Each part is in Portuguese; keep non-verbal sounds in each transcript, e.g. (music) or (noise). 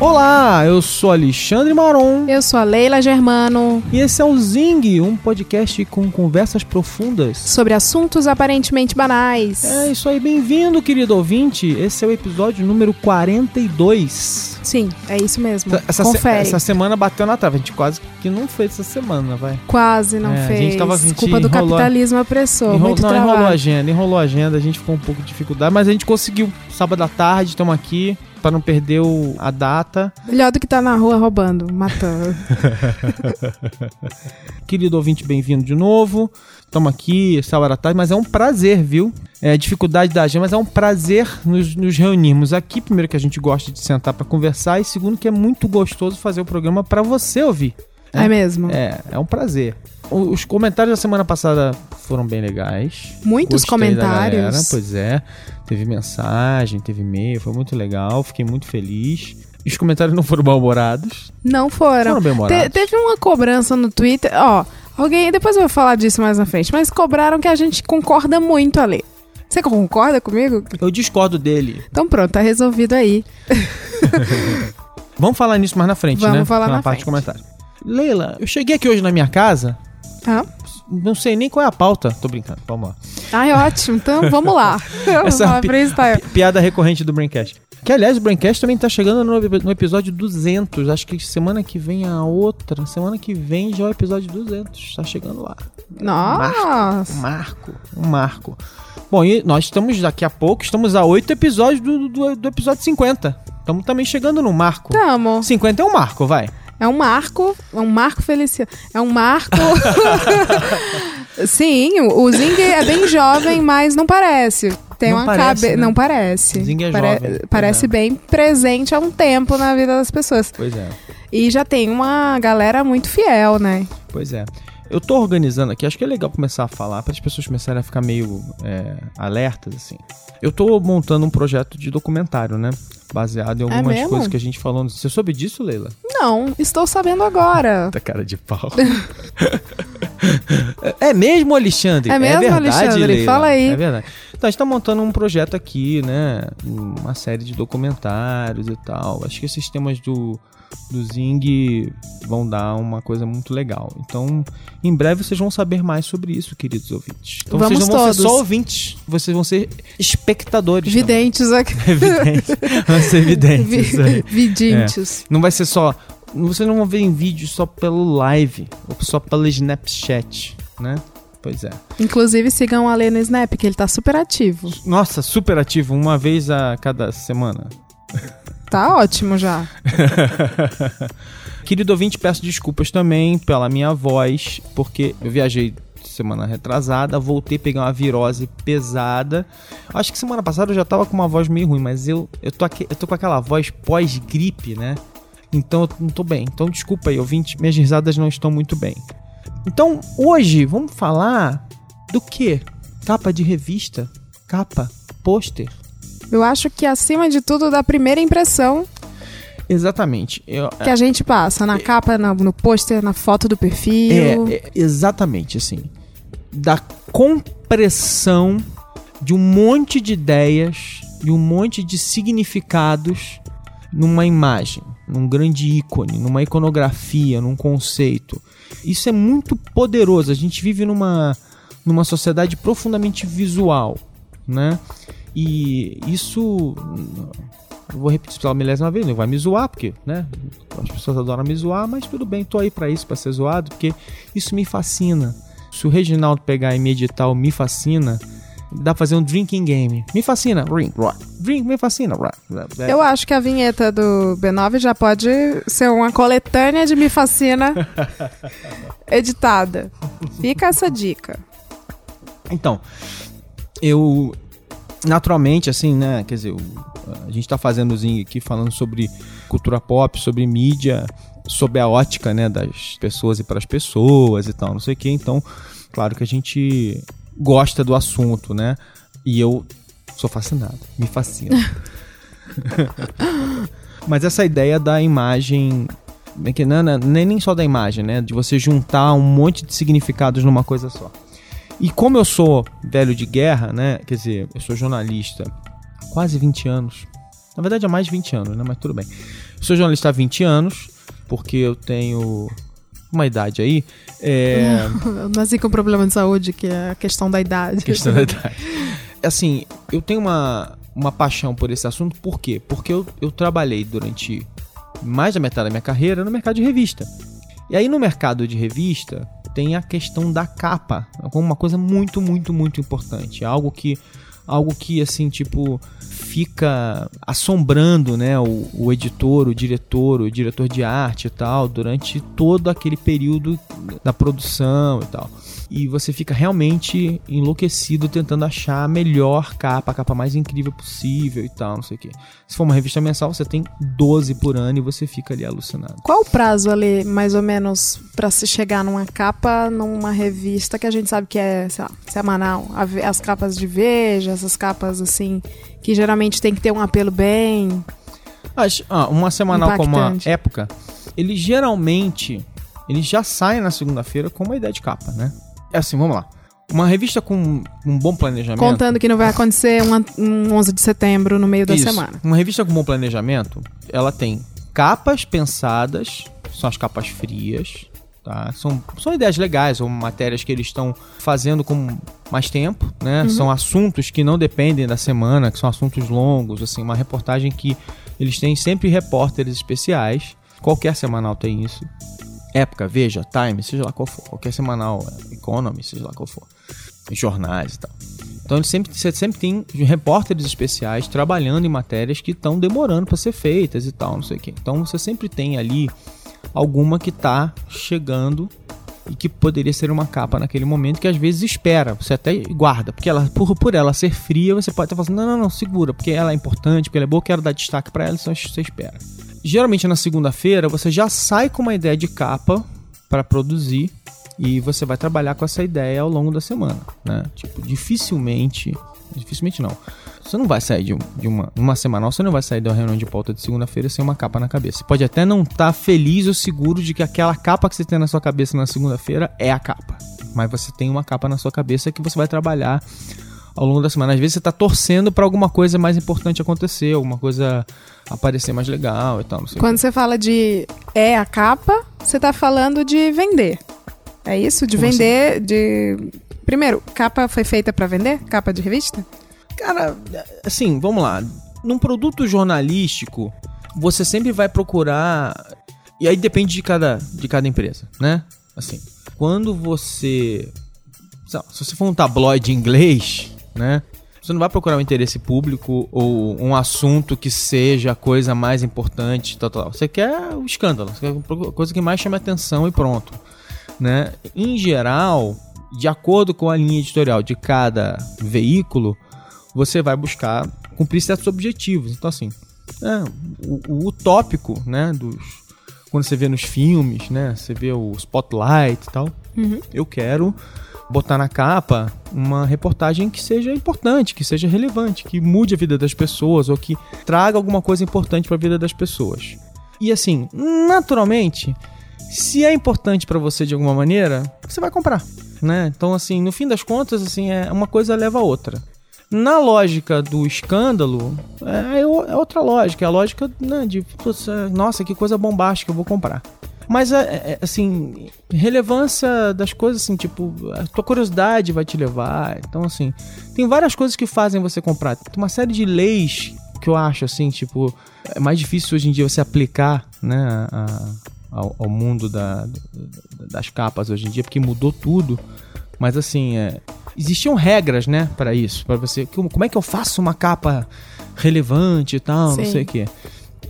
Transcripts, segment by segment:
Olá, eu sou Alexandre Maron. Eu sou a Leila Germano. E esse é o Zing, um podcast com conversas profundas sobre assuntos aparentemente banais. É isso aí, bem-vindo, querido ouvinte. Esse é o episódio número 42. Sim, é isso mesmo. Essa, Confere. Se, essa semana bateu na trave. A gente quase que não fez essa semana, vai. Quase não é, fez. A gente tava, a gente Culpa do enrolou, capitalismo apressou. Enrolou, muito não, trabalho. enrolou a agenda, enrolou a agenda. A gente ficou um pouco de dificuldade, mas a gente conseguiu. Sábado à tarde, estamos aqui para não perder o, a data. Melhor do que tá na rua roubando, matando. (laughs) Querido ouvinte, bem-vindo de novo. Estamos aqui, essa hora da tarde, mas é um prazer, viu? É dificuldade da agenda, mas é um prazer nos, nos reunirmos aqui. Primeiro que a gente gosta de sentar para conversar e segundo que é muito gostoso fazer o programa para você ouvir. É, é mesmo? É, é um prazer. Os comentários da semana passada foram bem legais. Muitos Gostei comentários. Pois é. Teve mensagem, teve e-mail, foi muito legal, fiquei muito feliz. Os comentários não foram mal-humorados. Não foram. Foram bem humorados. Te, teve uma cobrança no Twitter, ó. Alguém, depois eu vou falar disso mais na frente, mas cobraram que a gente concorda muito ali. Você concorda comigo? Eu discordo dele. Então pronto, tá resolvido aí. (laughs) Vamos falar nisso mais na frente, Vamos né? falar na, na parte frente. de comentário. Leila, eu cheguei aqui hoje na minha casa. Ah. Não sei nem qual é a pauta. Tô brincando, vamos lá. Ai, ótimo. Então vamos lá. (laughs) Essa (laughs) Vamos pi- freestyle. pi- piada recorrente do Braincast. Que, aliás, o Braincast também tá chegando no, no episódio 200. Acho que semana que vem a outra. Semana que vem já é o episódio 200. Tá chegando lá. Um Nossa. marco. Um marco. Bom, e nós estamos daqui a pouco, estamos a oito episódios do, do, do episódio 50. Estamos também chegando no marco. Tamo. 50 é um marco, vai. É um marco, é um marco Feliciano. É um marco. (laughs) (laughs) Sim, o Zing é bem jovem, mas não parece. Tem Não uma parece, cabeça. né? Não parece. É Pare- jovem, Parece é. bem presente há um tempo na vida das pessoas. Pois é. E já tem uma galera muito fiel, né? Pois é. Eu tô organizando aqui, acho que é legal começar a falar para as pessoas começarem a ficar meio é, alertas, assim. Eu tô montando um projeto de documentário, né? Baseado em algumas É coisas que a gente falou. Você soube disso, Leila? Não, estou sabendo agora. Da cara de pau. (laughs) é mesmo, Alexandre? É mesmo, verdade, Alexandre? Leila. Fala aí. É verdade. Então, a gente tá montando um projeto aqui, né? Uma série de documentários e tal. Acho que esses temas do, do Zing vão dar uma coisa muito legal. Então, em breve vocês vão saber mais sobre isso, queridos ouvintes. Então, Vamos vocês não vão ser todos. só ouvintes, vocês vão ser espectadores. Videntes aqui. (laughs) Evidentes. Vão ser evidentes. isso aí. Videntes. Não vai ser só. Vocês não vão ver em vídeo só pelo live, ou só pelo Snapchat, né? Pois é. Inclusive, sigam o Ale no Snap, que ele tá super ativo. Nossa, super ativo, uma vez a cada semana. Tá ótimo já. (laughs) Querido ouvinte, peço desculpas também pela minha voz, porque eu viajei semana retrasada, voltei a pegar uma virose pesada. Acho que semana passada eu já tava com uma voz meio ruim, mas eu, eu, tô, aqui, eu tô com aquela voz pós-gripe, né? Então eu não tô bem. Então desculpa aí, ouvinte, minhas risadas não estão muito bem. Então hoje vamos falar do que? Capa de revista? Capa? Pôster? Eu acho que acima de tudo da primeira impressão Exatamente. Eu, que a gente passa na capa, na- no pôster, na foto do perfil. É, é, exatamente, assim. Da compressão de um monte de ideias, de um monte de significados numa imagem, num grande ícone, numa iconografia, num conceito. Isso é muito poderoso. A gente vive numa, numa sociedade profundamente visual, né? E isso. Eu vou repetir isso pela milésima vez, não vai me zoar, porque, né? As pessoas adoram me zoar, mas tudo bem, tô aí pra isso, pra ser zoado, porque isso me fascina. Se o Reginaldo pegar e meditar o Me Fascina, dá pra fazer um drinking game. Me fascina, rock. Drink, me fascina, rock. É, Eu acho que a vinheta do B9 já pode ser uma coletânea de Me Fascina (laughs) editada. Fica essa dica. Então, eu naturalmente, assim, né? Quer dizer, a gente tá fazendo o Zing aqui falando sobre cultura pop, sobre mídia, sobre a ótica, né, das pessoas e para as pessoas e tal, não sei o que. Então, claro que a gente gosta do assunto, né? E eu sou fascinado, me fascina. (laughs) Mas essa ideia da imagem. é que não, não, nem nem só da imagem, né? De você juntar um monte de significados numa coisa só. E como eu sou velho de guerra, né? Quer dizer, eu sou jornalista há quase 20 anos. Na verdade, há mais de 20 anos, né? Mas tudo bem. Eu sou jornalista há 20 anos, porque eu tenho uma idade aí. É. Eu (laughs) nasci com problema de saúde, que é a questão da idade. questão da (laughs) idade. Assim, eu tenho uma, uma paixão por esse assunto, por quê? Porque eu, eu trabalhei durante mais da metade da minha carreira no mercado de revista. E aí no mercado de revista tem a questão da capa, como uma coisa muito, muito, muito importante. Algo que algo que assim, tipo, fica assombrando, né, o, o editor, o diretor, o diretor de arte e tal, durante todo aquele período da produção e tal. E você fica realmente enlouquecido tentando achar a melhor capa, a capa mais incrível possível e tal, não sei o quê. Se for uma revista mensal, você tem 12 por ano e você fica ali alucinado. Qual o prazo ali, mais ou menos, pra se chegar numa capa, numa revista que a gente sabe que é, sei lá, semanal? As capas de Veja, essas capas assim, que geralmente tem que ter um apelo bem. As- ah, uma semanal como a. Época, ele geralmente ele já sai na segunda-feira com uma ideia de capa, né? É assim, vamos lá. Uma revista com um bom planejamento. Contando que não vai acontecer um, an- um 11 de setembro no meio da Isso. semana. Uma revista com bom planejamento, ela tem capas pensadas, são as capas frias, tá? São, são ideias legais ou matérias que eles estão fazendo com mais tempo, né? São assuntos que não dependem da semana, que são assuntos longos, assim, uma reportagem que eles têm sempre repórteres especiais. Qualquer semanal tem isso. Época, Veja, Time, seja lá qual for. Qualquer semanal, Economy, seja lá qual for. Jornais e tal. Então sempre, você sempre tem repórteres especiais trabalhando em matérias que estão demorando para ser feitas e tal, não sei o quê. Então você sempre tem ali alguma que tá chegando e que poderia ser uma capa naquele momento que às vezes espera, você até guarda, porque ela por, por ela ser fria, você pode estar falando, não, não, não, segura, porque ela é importante, porque ela é boa, quero dar destaque para ela, então você espera. Geralmente na segunda-feira você já sai com uma ideia de capa para produzir e você vai trabalhar com essa ideia ao longo da semana, né? Tipo, dificilmente, dificilmente não. Você não vai sair de, de uma, uma semanal, você não vai sair da reunião de pauta de segunda-feira sem uma capa na cabeça. Você pode até não estar feliz ou seguro de que aquela capa que você tem na sua cabeça na segunda-feira é a capa. Mas você tem uma capa na sua cabeça que você vai trabalhar ao longo da semana. Às vezes você tá torcendo para alguma coisa mais importante acontecer, alguma coisa aparecer mais legal e tal, não sei o Quando você fala de é a capa, você tá falando de vender. É isso? De Como assim? vender, de... Primeiro, capa foi feita pra vender? Capa de revista? Cara, assim, vamos lá. Num produto jornalístico, você sempre vai procurar. E aí depende de cada, de cada empresa, né? Assim, quando você. Se você for um tabloide inglês, né? Você não vai procurar um interesse público ou um assunto que seja a coisa mais importante, tal, tal. Você quer o escândalo, você quer a coisa que mais chame atenção e pronto, né? Em geral, de acordo com a linha editorial de cada veículo, você vai buscar cumprir certos objetivos. Então, assim, é, o, o utópico, né, dos, quando você vê nos filmes, né, você vê o spotlight e tal, eu quero botar na capa uma reportagem que seja importante, que seja relevante, que mude a vida das pessoas ou que traga alguma coisa importante para a vida das pessoas. E assim, naturalmente, se é importante para você de alguma maneira, você vai comprar, né? Então assim, no fim das contas, assim, é uma coisa leva a outra. Na lógica do escândalo, é, é outra lógica, é a lógica né, de, é, nossa, que coisa bombástica, eu vou comprar. Mas, é, é, assim, relevância das coisas, assim, tipo, a tua curiosidade vai te levar. Então, assim, tem várias coisas que fazem você comprar. Tem uma série de leis que eu acho, assim, tipo, é mais difícil hoje em dia você aplicar, né, a- ao, ao mundo da- da- das capas hoje em dia, porque mudou tudo. Mas, assim, é, existiam regras, né, para isso, para você. Como, é que eu faço uma capa relevante e tal, não Sim. sei o quê.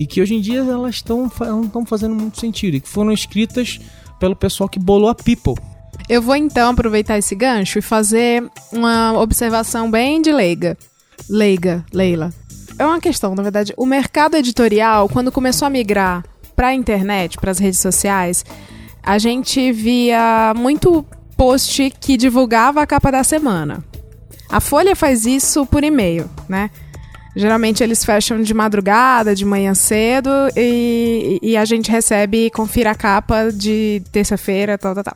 E que hoje em dia elas estão não estão fazendo muito sentido. E que foram escritas pelo pessoal que bolou a People. Eu vou então aproveitar esse gancho e fazer uma observação bem de leiga. Leiga, Leila. É uma questão, na verdade. O mercado editorial, quando começou a migrar para a internet, para as redes sociais, a gente via muito post que divulgava a capa da semana. A Folha faz isso por e-mail, né? Geralmente eles fecham de madrugada, de manhã cedo, e, e a gente recebe e confira a capa de terça-feira, tal, tal, tal.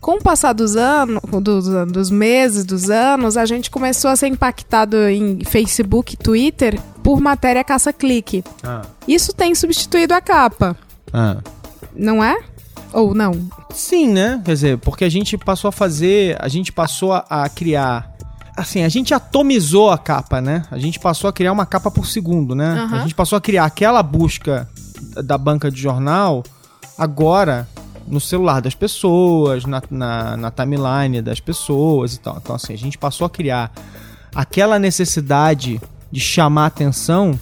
Com o passar dos anos, dos, dos meses, dos anos, a gente começou a ser impactado em Facebook, Twitter, por matéria caça-clique. Ah. Isso tem substituído a capa, Ah. não é? Ou não? Sim, né? Quer dizer, porque a gente passou a fazer, a gente passou a criar. Assim, a gente atomizou a capa, né? A gente passou a criar uma capa por segundo, né? Aham. A gente passou a criar aquela busca da banca de jornal agora no celular das pessoas, na, na, na timeline das pessoas e tal. Então, assim, a gente passou a criar aquela necessidade de chamar atenção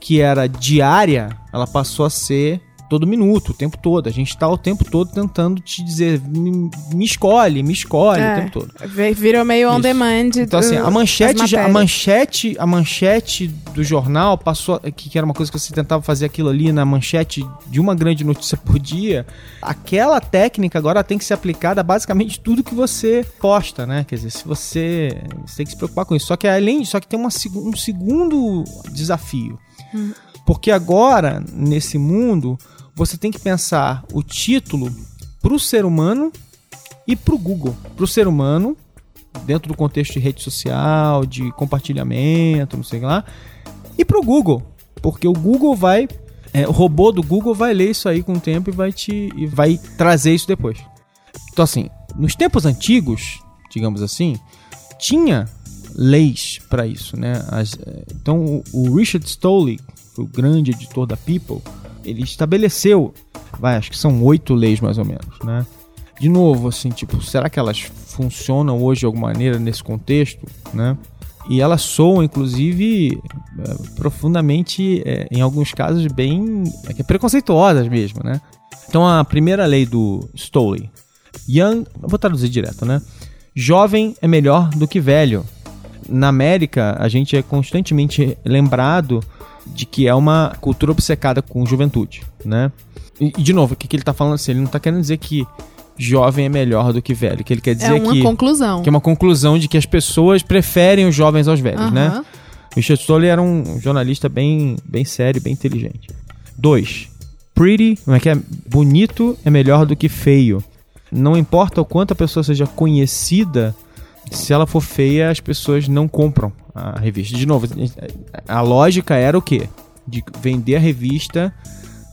que era diária, ela passou a ser todo minuto, o tempo todo. A gente tá o tempo todo tentando te dizer, me, me escolhe, me escolhe É. o tempo todo. Vi- Virou meio on Isso. demand. Então assim, do- a manchete, já, a manchete, a manchete do jornal passou, que, que era uma coisa que você tentava fazer aquilo ali na manchete de uma grande notícia (laughs) por dia. Aquela técnica agora tem que ser aplicada a basicamente tudo que você posta, né? Quer dizer, se você, você tem que se preocupar com isso. Só que além, só que tem uma, um segundo desafio. Porque agora, nesse mundo, você tem que pensar o título pro ser humano e pro Google. Pro ser humano, dentro do contexto de rede social, de compartilhamento, não sei o lá, e pro Google. Porque o Google vai. é, o robô do Google vai ler isso aí com o tempo e vai te. e vai trazer isso depois. Então, assim, nos tempos antigos, digamos assim, tinha leis para isso, né? As, eh, então, o, o Richard Stolley, foi o grande editor da People, ele estabeleceu, vai, acho que são oito leis mais ou menos, né? De novo, assim, tipo, será que elas funcionam hoje de alguma maneira nesse contexto, né? E elas soam, inclusive, eh, profundamente, eh, em alguns casos, bem é preconceituosas mesmo, né? Então, a primeira lei do Stolley, Young, vou traduzir direto, né? Jovem é melhor do que velho. Na América, a gente é constantemente lembrado de que é uma cultura obcecada com juventude, né? E, de novo, o que, que ele tá falando assim? Ele não tá querendo dizer que jovem é melhor do que velho. Que ele quer dizer É uma que, conclusão. que é uma conclusão de que as pessoas preferem os jovens aos velhos, né? Aham. Richard Stoller era um jornalista bem, bem sério, bem inteligente. 2. Pretty, como é que é? Bonito é melhor do que feio. Não importa o quanto a pessoa seja conhecida, se ela for feia, as pessoas não compram a revista. De novo, a lógica era o quê? De vender a revista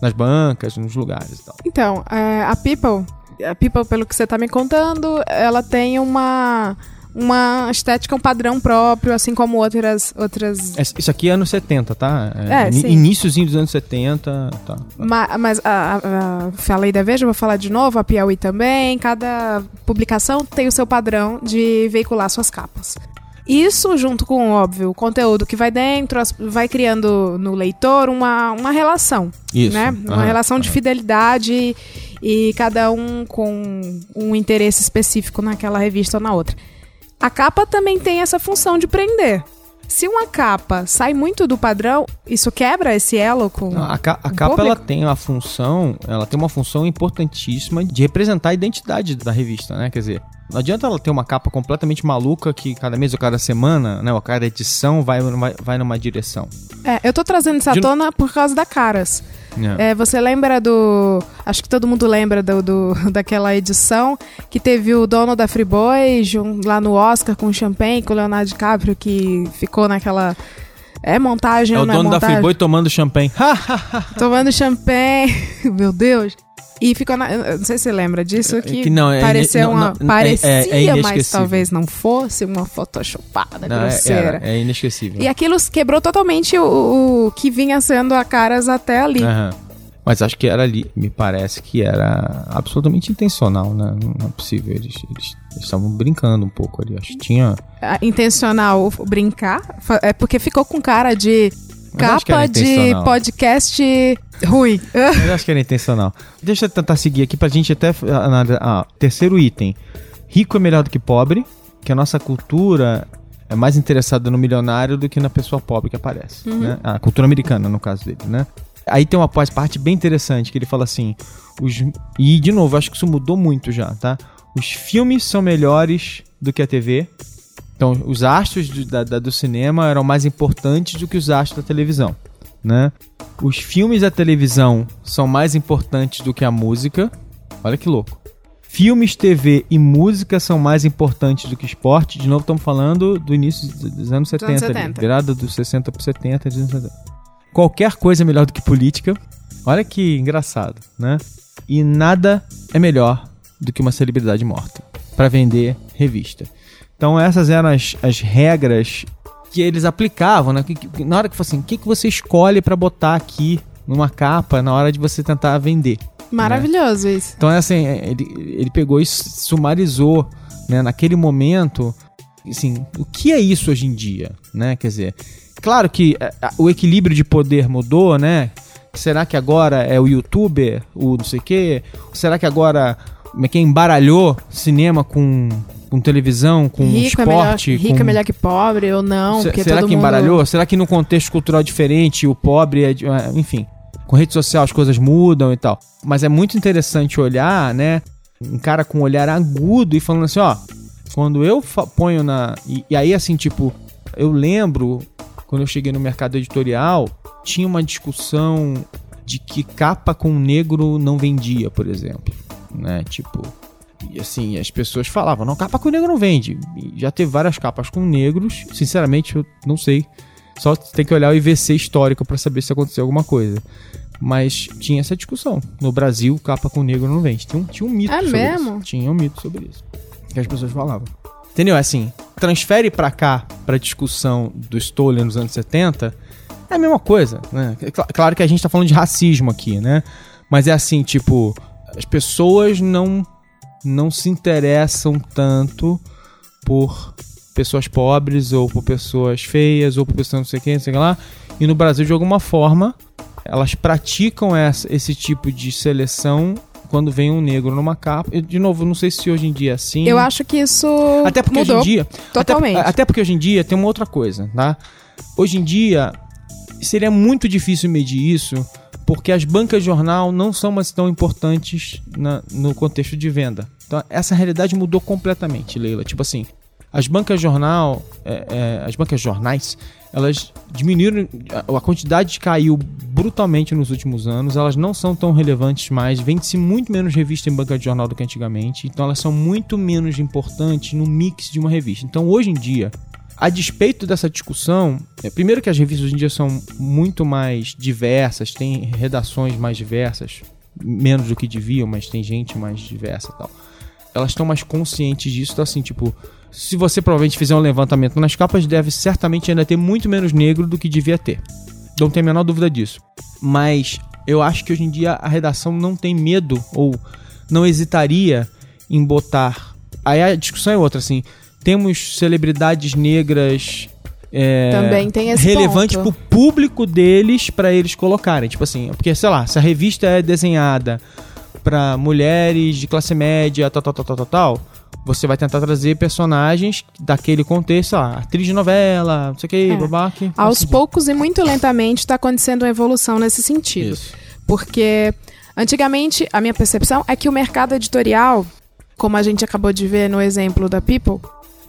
nas bancas, nos lugares e tal. Então, é, a People, a People, pelo que você tá me contando, ela tem uma uma estética, um padrão próprio, assim como outras outras. Es- Isso aqui é anos 70, tá? É, ini- sim. Iníciozinho dos anos 70, tá. Ma- Mas a, a, a, falei da Veja, vou falar de novo, a Piauí também. Cada publicação tem o seu padrão de veicular suas capas. Isso, junto com, óbvio, o conteúdo que vai dentro, vai criando no leitor uma, uma relação. Isso. né? Uma aham, relação de aham. fidelidade e cada um com um interesse específico naquela revista ou na outra. A capa também tem essa função de prender. Se uma capa sai muito do padrão, isso quebra esse elo com. Não, a, ca- a capa ela público? tem uma função, ela tem uma função importantíssima de representar a identidade da revista, né? Quer dizer, não adianta ela ter uma capa completamente maluca que cada mês ou cada semana, né, ou cada edição vai numa, vai numa direção. É, eu tô trazendo essa De- tona por causa da Caras. É. É, você lembra do. Acho que todo mundo lembra do, do- (laughs) daquela edição que teve o dono da Friboi jun- lá no Oscar com o champanhe, com o Leonardo DiCaprio, que ficou naquela. É montagem É ou o não é dono da montagem? Friboi tomando champanhe. (laughs) Tomando champanhe. (laughs) Meu Deus. E ficou na. Não sei se você lembra disso, que, que não, é pareceu ine- não, uma. não, é- parecia, é- é mas inesquecível. talvez não fosse uma photoshopada é, grosseira. é inesquecível. E aquilo quebrou totalmente o, o que vinha sendo a Caras até ali. Aham. Mas acho que era ali, me parece que era absolutamente intencional, né? Não é possível. Eles estavam brincando um pouco ali. Acho que tinha. Ah, intencional brincar, é porque ficou com cara de capa de podcast ruim. Mas acho que era intencional. Deixa eu tentar seguir aqui pra gente até analisar. Ah, terceiro item. Rico é melhor do que pobre, que a nossa cultura é mais interessada no milionário do que na pessoa pobre que aparece. Né? A cultura americana, no caso dele, né? Aí tem uma pós-parte bem interessante que ele fala assim: os, e de novo, acho que isso mudou muito já, tá? Os filmes são melhores do que a TV Então, os astros do, da, da, do cinema eram mais importantes do que os astros da televisão, né? Os filmes da televisão são mais importantes do que a música. Olha que louco. Filmes, TV e música são mais importantes do que esporte. De novo, estamos falando do início dos anos 70, anos ali, 70. virada dos 60 para 70, dos anos 70. Qualquer coisa é melhor do que política. Olha que engraçado, né? E nada é melhor do que uma celebridade morta para vender revista. Então essas eram as, as regras que eles aplicavam, né? Que- que- na hora que assim, o que, que você escolhe para botar aqui numa capa na hora de você tentar vender? Maravilhoso isso. Então, é assim, ele, ele pegou e sumarizou, né, naquele momento, assim, o que é isso hoje em dia, né? Quer dizer, claro que é, o equilíbrio de poder mudou, né? Será que agora é o youtuber, o não sei o quê? Será que agora é que é, embaralhou cinema com, com televisão, com rico, é melhor, esporte? rico com... é melhor que pobre ou não, Se- será que mundo... embaralhou? Será que num contexto cultural diferente o pobre é. Enfim, com rede social as coisas mudam e tal. Mas é muito interessante olhar, né? Um cara com um olhar agudo e falando assim: ó, quando eu ponho na. E, e aí, assim, tipo, eu lembro quando eu cheguei no mercado editorial, tinha uma discussão de que capa com negro não vendia, por exemplo. Né? Tipo. E assim, as pessoas falavam, não, capa com negro não vende. Já teve várias capas com negros, sinceramente, eu não sei. Só tem que olhar o IVC histórico pra saber se aconteceu alguma coisa. Mas tinha essa discussão. No Brasil, capa com negro não vende. Tinha um, tinha um mito É sobre mesmo? isso. Tinha um mito sobre isso. Que as pessoas falavam. Entendeu? É Assim, transfere pra cá, pra discussão do Stolen nos anos 70, é a mesma coisa, né? É cla- Claro que a gente tá falando de racismo aqui, né? Mas é assim, tipo, as pessoas não não se interessam tanto por pessoas pobres ou por pessoas feias ou por pessoas não sei quem, não sei lá. E no Brasil, de alguma forma, elas praticam essa, esse tipo de seleção quando vem um negro numa capa. Eu, de novo, não sei se hoje em dia é assim. Eu acho que isso Até porque hoje em dia. totalmente. Até, até porque hoje em dia tem uma outra coisa, tá? Hoje em dia seria muito difícil medir isso porque as bancas de jornal não são mais tão importantes na- no contexto de venda. Então essa realidade mudou completamente, Leila. Tipo assim, as bancas jornal, é, é, as bancas jornais, elas diminuíram, a, quantidade caiu brutalmente nos últimos anos, elas não são tão relevantes mais, vende-se muito menos revista em banca de jornal do que antigamente, então elas são muito menos importantes no mix de uma revista. Então hoje em dia, a despeito dessa discussão, é, primeiro que as revistas hoje em dia são muito mais diversas, tem redações mais diversas, menos do que deviam, mas tem gente mais diversa e tal. Elas estão mais conscientes disso, então assim, tipo, se você provavelmente fizer um levantamento nas capas, deve certamente ainda ter muito menos negro do que devia ter. Não tem a menor dúvida disso. Mas eu acho que hoje em dia a redação não tem medo ou não hesitaria em botar. Aí a discussão é outra, assim. Temos celebridades negras é, Também tem esse relevantes ponto. pro público deles pra eles colocarem. Tipo assim, porque, sei lá, se a revista é desenhada pra mulheres de classe média, tal, tal, tal, tal, tal, tal, você vai tentar trazer personagens daquele contexto, sei lá, atriz de novela, não sei o que, É. babá, que Aos faz poucos e muito lentamente está acontecendo uma evolução nesse sentido. Isso. Porque antigamente a minha percepção é que o mercado editorial, como a gente acabou de ver no exemplo da People,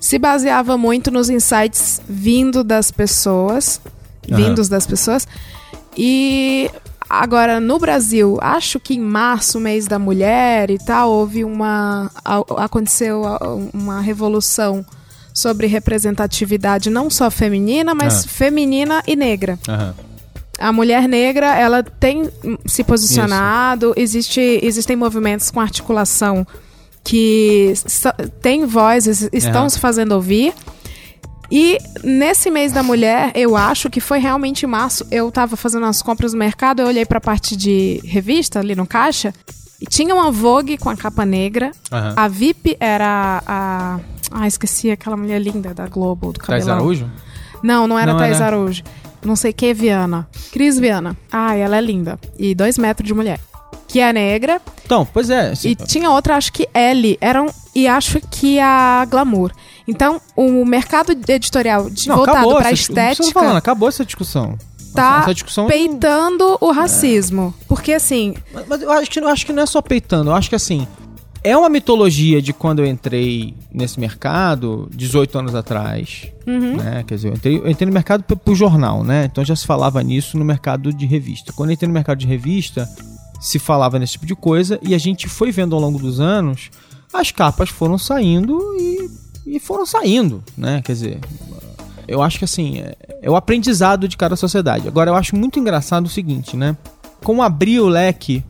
se baseava muito nos insights vindo das pessoas, Aham. vindos das pessoas. E agora no Brasil, acho que em março, mês da mulher e tal, houve uma aconteceu uma revolução sobre representatividade não só feminina, mas Ah. feminina e negra Aham. a mulher negra ela tem se posicionado existe existem movimentos com articulação que têm voz es- estão se fazendo ouvir e nesse mês da mulher eu acho que foi realmente em março eu tava fazendo as compras no mercado eu olhei pra parte de revista ali no caixa e tinha uma Vogue com a capa negra Aham. a VIP era a ah esqueci aquela mulher linda da Globo do Thais cabelão Araújo? não, não era Não Thais era? Araújo. Não sei que Viana. Cris Viana. Ai, ela é linda. E dois metros de mulher. Que é negra. Então, pois é. assim, E tinha outra, acho que L. Eram, e acho que a Glamour. Então, o mercado editorial de- não, voltado essa discu- não estética falando, acabou essa discussão. tá essa discussão peitando o racismo. Porque, assim, Mas- Mas eu acho que, eu acho que não é só peitando, eu acho que assim, é uma mitologia de quando eu entrei nesse mercado, 18 anos atrás. Uhum. Né? Quer dizer, eu entrei, eu entrei no mercado p- pro jornal, né? Então já se falava nisso no mercado de revista. Quando eu entrei no mercado de revista, se falava nesse tipo de coisa e a gente foi vendo ao longo dos anos, as capas foram saindo e, e foram saindo, né? Quer dizer, eu acho que assim, é, é o aprendizado de cada sociedade. Agora, eu acho muito engraçado o seguinte, né? Como abrir o leque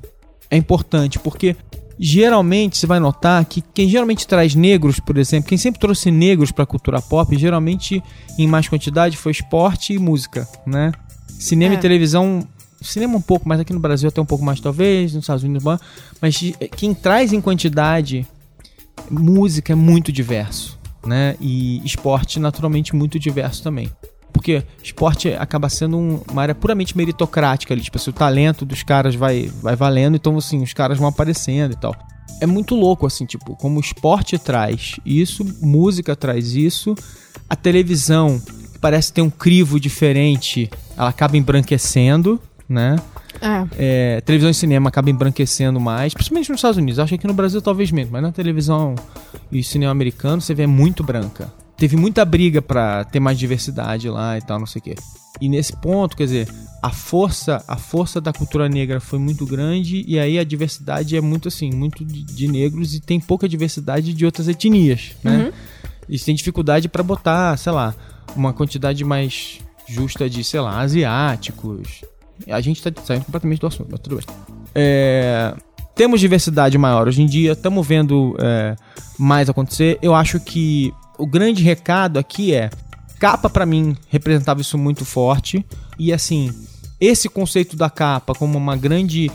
é importante, porque geralmente você vai notar que quem geralmente traz negros, por exemplo, quem sempre trouxe negros pra cultura pop, geralmente em mais quantidade foi esporte e música, né? Cinema É. e televisão, cinema um pouco, mas aqui no Brasil até um pouco mais talvez, nos Estados Unidos, mas eh, quem traz em quantidade música é muito diverso, né? E esporte naturalmente muito diverso também. Porque esporte acaba sendo um- uma área puramente meritocrática ali, tipo assim, o talento dos caras vai, vai valendo, então assim, os caras vão aparecendo e tal. É muito louco, assim, tipo, como o esporte traz isso, música traz isso, a televisão parece ter um crivo diferente, ela acaba embranquecendo, né? É. É, televisão e cinema acaba embranquecendo mais, principalmente nos Estados Unidos. Acho que aqui no Brasil talvez menos, mas na televisão e cinema americano você vê muito branca. Teve muita briga pra ter mais diversidade lá e tal, não sei o quê. E nesse ponto, quer dizer, a força, a força da cultura negra foi muito grande e aí a diversidade é muito assim, muito de, de negros e tem pouca diversidade de outras etnias, né? E tem dificuldade pra botar, sei lá, uma quantidade mais justa de, sei lá, asiáticos. A gente tá saindo completamente do assunto, mas tudo bem. É, temos diversidade maior hoje em dia, estamos vendo é, mais acontecer. Eu acho que o grande recado aqui é: capa pra mim representava isso muito forte. E assim, esse conceito da capa como uma grande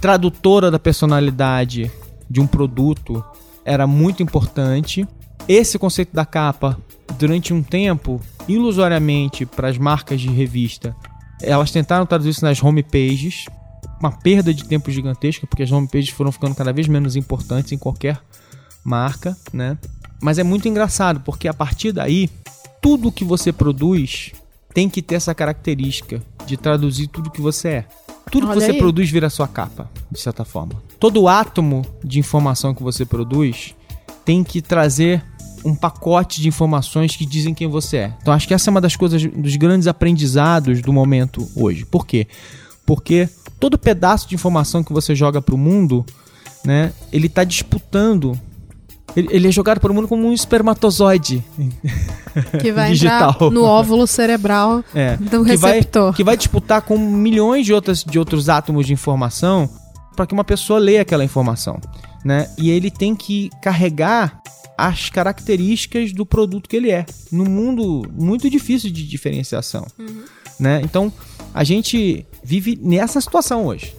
tradutora da personalidade de um produto era muito importante. Esse conceito da capa, durante um tempo, ilusoriamente para as marcas de revista, elas tentaram traduzir isso nas homepages, uma perda de tempo gigantesca, porque as homepages foram ficando cada vez menos importantes em qualquer marca, né? Mas é muito engraçado, porque a partir daí, tudo que você produz tem que ter essa característica de traduzir tudo que você é. Tudo que Olha você aí. produz vira sua capa, de certa forma. Todo átomo de informação que você produz tem que trazer um pacote de informações que dizem quem você é. Então acho que essa é uma das coisas, dos grandes aprendizados do momento hoje. Por quê? Porque todo pedaço de informação que você joga pro mundo, né, ele está disputando. Ele, ele é jogado pro mundo como um espermatozoide. Que (laughs) vai Digital. entrar no óvulo cerebral É. do que vai, receptor. que vai disputar com milhões de, outras, de outros átomos de informação para que uma pessoa leia aquela informação, né? E ele tem que carregar as características do produto que ele é, num mundo muito difícil de diferenciação, né? Então, a gente vive nessa situação hoje.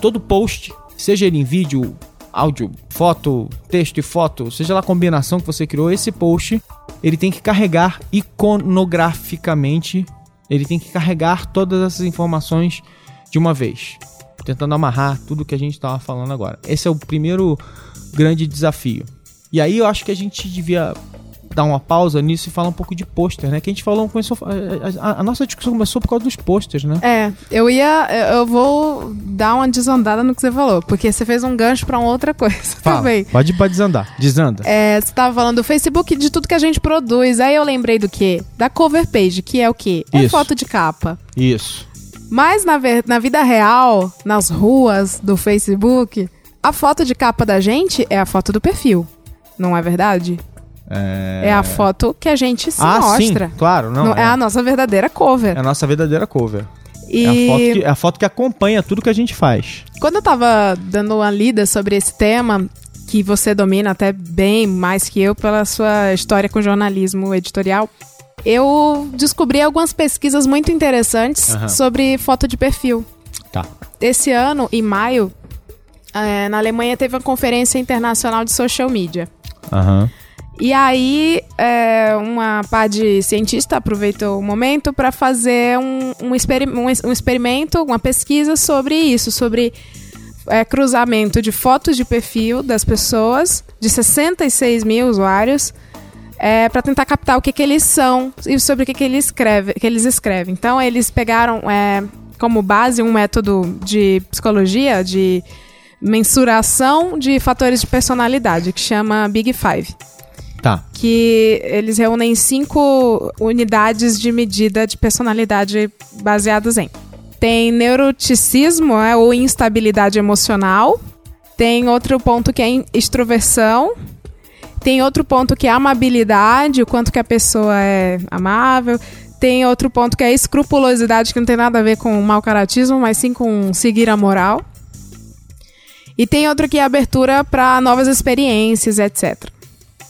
Todo post, seja ele em vídeo, áudio, foto, texto e foto, seja lá a combinação que você criou, esse post, ele tem que carregar iconograficamente, ele tem que carregar todas essas informações de uma vez, tentando amarrar tudo que a gente estava falando agora. Esse é o primeiro grande desafio. E aí eu acho que a gente devia dar uma pausa nisso e falar um pouco de pôster, né? Que a gente falou, começou, a, a- a nossa discussão começou por causa dos posters, né? É, eu ia. eu- vou dar uma desandada no que você falou, porque você fez um gancho pra uma outra coisa também. Pode, pode desandar. Desanda. É, você tava falando do Facebook de tudo que a gente produz. Aí eu lembrei do quê? Da cover page, que é o quê? É Isso. foto de capa. Isso. Mas na, na vida real, nas ruas do Facebook, a foto de capa da gente é a foto do perfil. Não é verdade? É, a foto que a gente se ah, mostra. sim, claro. Não, Não, é. a nossa verdadeira cover. é a nossa verdadeira cover. e É, a foto que, é a foto que acompanha tudo que a gente faz. quando eu tava dando uma lida sobre esse tema, que você domina até bem mais que eu pela sua história com jornalismo editorial, eu descobri algumas pesquisas muito interessantes Aham. sobre foto de perfil. Tá. Esse ano, em maio, eh, na Alemanha teve uma conferência internacional de social media. Aham. E aí, é, uma pá de cientista aproveitou o momento para fazer um, um, um um experimento, uma pesquisa sobre isso, sobre é, cruzamento de fotos de perfil das pessoas, de 66 mil usuários, para tentar captar o que, que eles são e sobre o que, que, eles escreve, que eles escrevem. Então, eles pegaram é, como base um método de psicologia, de mensuração de fatores de personalidade, que chama Big Five. Tá. Que eles reúnem cinco unidades de medida de personalidade baseadas em. Tem neuroticismo, é, ou instabilidade emocional. Tem outro ponto que é extroversão. Tem outro ponto que é amabilidade, o quanto que a pessoa é amável. Tem outro ponto que é escrupulosidade, que não tem nada a ver com mau caratismo, mas sim com seguir a moral. E tem outro que é abertura para novas experiências, etc.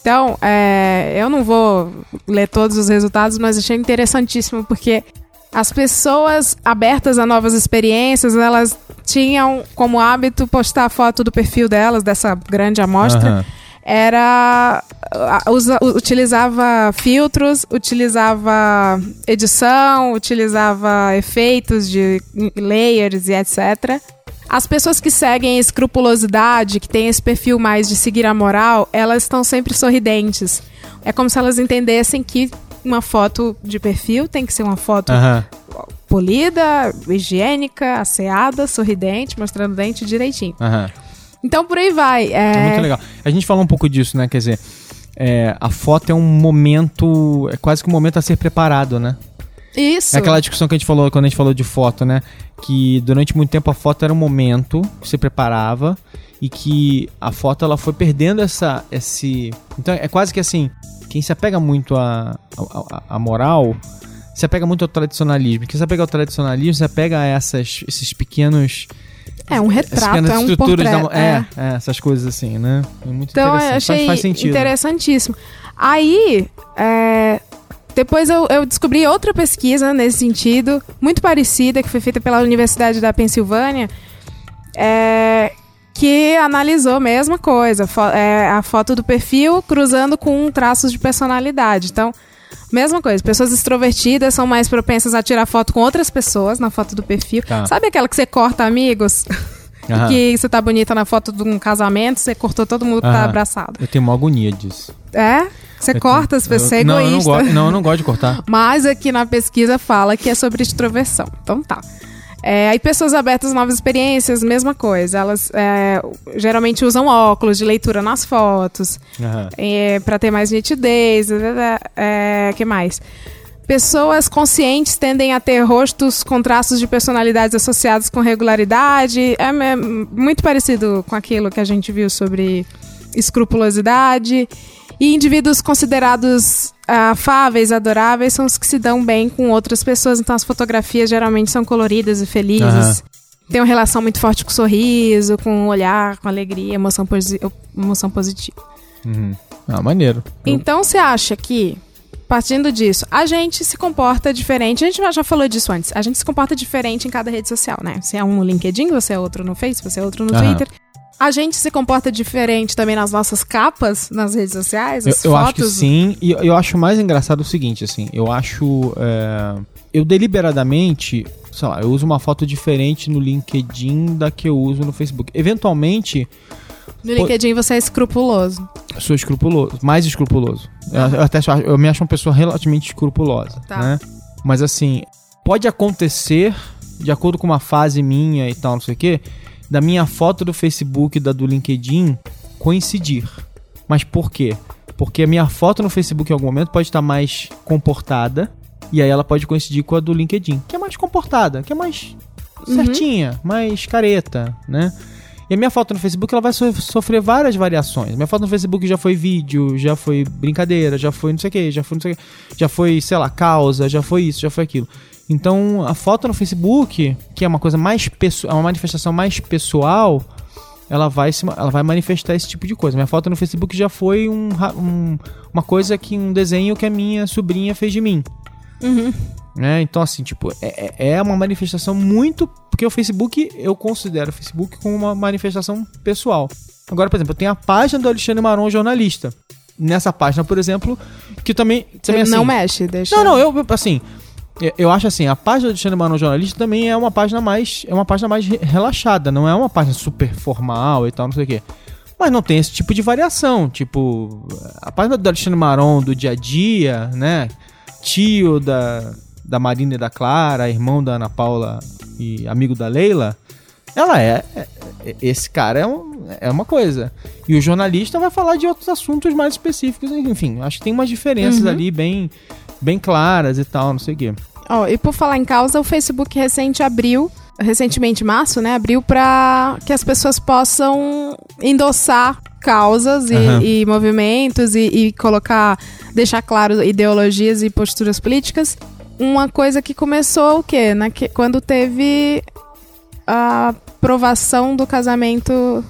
Então, é, eu não vou ler todos os resultados, mas achei interessantíssimo porque as pessoas abertas a novas experiências, elas tinham como hábito postar foto do perfil delas, dessa grande amostra. Aham. Era. usa- utilizava filtros, utilizava edição, utilizava efeitos de layers e etc. As pessoas que seguem escrupulosidade, que têm esse perfil mais de seguir a moral, elas estão sempre sorridentes. É como se elas entendessem que uma foto de perfil tem que ser uma foto Aham. polida, higiênica, asseada, sorridente, mostrando o dente direitinho. Aham. Então por aí vai. É É, muito legal. A gente falou um pouco disso, né? Quer dizer, é, a foto é um momento. É quase que um momento a ser preparado, né? Isso. É aquela discussão que a gente falou quando a gente falou de foto, né? Que durante muito tempo a foto era um momento que você preparava e que a foto ela foi perdendo essa esse então é quase que assim quem se apega muito a, a, a moral se apega muito ao tradicionalismo quem se apega ao tradicionalismo se apega a essas esses pequenos É um retrato, é um portrait. da, é, é, essas coisas assim né é muito Então eu achei faz, faz interessantíssimo. Aí, é, depois eu, eu descobri outra pesquisa nesse sentido, muito parecida, que foi feita pela Universidade da Pensilvânia, é, que analisou a mesma coisa, fo- é, a foto do perfil cruzando com traços de personalidade. Então, mesma coisa, pessoas extrovertidas são mais propensas a tirar foto com outras pessoas na foto do perfil. Tá. Sabe aquela que você corta amigos? (laughs) Aham. que você tá bonita na foto de um casamento, você cortou todo mundo que tá Aham. abraçado. eu tenho uma agonia disso É? Você Eu corta as tenho- pessoas, você é eu- não, eu não, egoísta. gosto, não eu não gosto de cortar (laughs) Mas aqui na pesquisa fala que é sobre extroversão. Então tá. É, aí pessoas abertas a novas experiências, mesma coisa. Elas é, geralmente usam óculos de leitura nas fotos Aham. é, para ter mais nitidez. É, que mais? Pessoas conscientes tendem a ter rostos com traços de personalidades associados com regularidade. É, é muito parecido com aquilo que a gente viu sobre escrupulosidade. E indivíduos considerados ah, afáveis, adoráveis, são os que se dão bem com outras pessoas. Então as fotografias geralmente são coloridas e felizes. Aham. Tem uma relação muito forte com o sorriso, com o olhar, com alegria, emoção, posi emoção positiva. Uhum. Ah, maneiro. Então você acha que, partindo disso, a gente se comporta diferente? A gente já- falou disso antes. A gente se comporta diferente em cada rede social, né? Você é um no LinkedIn, você é outro no Face, você é outro no. Twitter. A gente se comporta diferente também nas nossas capas nas redes sociais, Eu, as eu fotos. acho que sim, e eu acho mais engraçado o seguinte, assim, eu acho. é, eu deliberadamente, sei lá, eu uso uma foto diferente no LinkedIn da que eu uso no Facebook. Eventualmente, No LinkedIn você é escrupuloso. eu sou escrupuloso, mais escrupuloso. Eu, eu até eu me acho uma pessoa relativamente escrupulosa, Tá. né? Mas assim, pode acontecer, de acordo com uma fase minha e tal, não sei o quê, da minha foto do Facebook e da do LinkedIn coincidir. Mas por quê? Porque a minha foto no Facebook em algum momento pode estar mais comportada e aí ela pode coincidir com a do LinkedIn, que é mais comportada, que é mais certinha, mais careta, né? E a minha foto no Facebook ela vai so- sofrer várias variações. Minha foto no Facebook já foi vídeo, já foi brincadeira, já foi não sei o que, já foi não sei o que, já foi, sei lá, causa, já foi isso, já foi aquilo. Então a foto no Facebook, que é uma coisa mais pessoal, é uma manifestação mais pessoal, ela vai, se, ela vai manifestar esse tipo de coisa. Minha foto no Facebook já foi um, um- uma coisa que um desenho que a minha sobrinha fez de mim. Né? Então, assim, tipo, é, é é uma manifestação muito. Porque o Facebook, eu considero o Facebook como uma manifestação pessoal. Agora, por exemplo, eu tenho a página do Alexandre Maron, jornalista. Nessa página, por exemplo, que também. Você também não assim, mexe, deixa. não, não, eu, eu, assim, eu- eu acho assim, a página do Alexandre Maron Jornalista também é uma página mais, é uma página mais re- relaxada, não é uma página super formal e tal, não sei o quê. Mas não tem esse tipo de variação, tipo, a página do Alexandre Maron do dia a dia, né, tio da, da Marina e da Clara, irmão da Ana Paula e amigo da Leila, ela é, é, e- esse cara é, um- é uma coisa. E o jornalista vai falar de outros assuntos mais específicos. Enfim, acho que tem umas diferenças Uhum. ali bem, bem claras e tal, não sei o quê. Ó, e por falar em causa, o Facebook recente abriu, recentemente em março, né, abriu para que as pessoas possam endossar causas e, Aham. e movimentos e, e colocar, deixar claro ideologias e posturas políticas. Uma coisa que começou o quê? Naque- quando teve a aprovação do casamento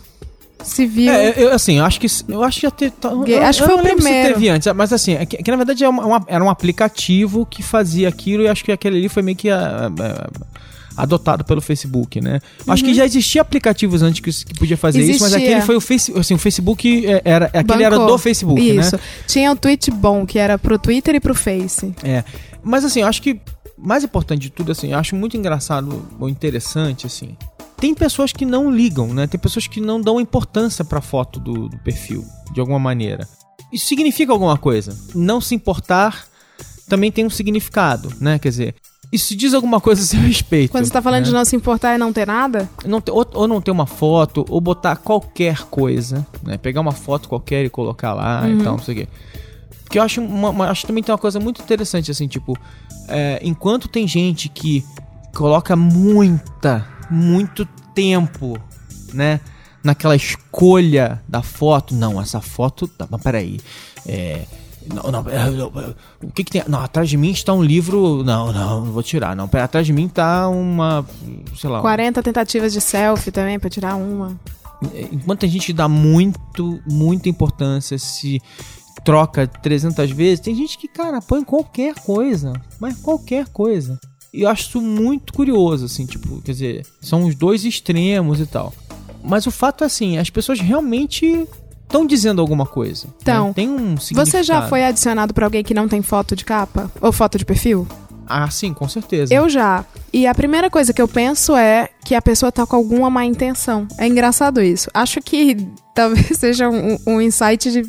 civil. É, eu, assim, eu acho que eu acho que já teve. tá- Gay. eu- Acho que foi o primeiro. teve antes, mas assim, é que, que na verdade é uma- uma- era um aplicativo que fazia aquilo e acho que aquele ali foi meio que ah, ah, adotado pelo Facebook, né? Acho que já existia aplicativos antes que, que podia fazer isso, mas Uhum. Existia. aquele foi o Facebook, assim, o Facebook é, era aquele era Bancou. do Facebook, Isso. né? Tinha o tweet bom, que era pro Twitter e pro Face. É. Mas assim, eu acho que mais importante de tudo assim, eu acho muito engraçado ou interessante assim. Tem pessoas que não ligam, né? Tem pessoas que não dão importância pra foto do, do perfil, de alguma maneira. Isso significa alguma coisa. Não se importar também tem um significado, né? Quer dizer, isso diz alguma coisa a seu respeito. Quando você tá falando né? de não se importar e não ter nada, não ter- ou, ou não ter uma foto, ou botar qualquer coisa, né? Pegar uma foto qualquer e colocar lá e tal, não sei o quê. Porque eu acho, uma, uma- acho que também tem uma coisa muito interessante, assim, tipo, é, enquanto tem gente que coloca muita, muito tempo, né? Naquela escolha da foto. Não, essa foto. Tá, mas peraí. É. Não, não, é, o que que tem? Não, atrás de mim está um livro. Não, não, não vou tirar. Não, pera, atrás de mim tá uma. Sei lá. 40 tentativas de selfie também pra tirar uma. enquanto a gente dá muito, muita importância, se troca 300 vezes, tem gente que, cara, põe qualquer coisa, mas qualquer coisa. E eu acho isso muito curioso, assim, tipo, quer dizer, são os dois extremos e tal. Mas o fato é assim, as pessoas realmente estão dizendo alguma coisa. né? Então, tem um significado. Você já foi adicionado pra alguém que não tem foto de capa? Ou foto de perfil? Ah, sim, com certeza. Eu já. E a primeira coisa que eu penso é que a pessoa tá com alguma má intenção. É engraçado isso. Acho que (laughs) talvez seja um, um insight de-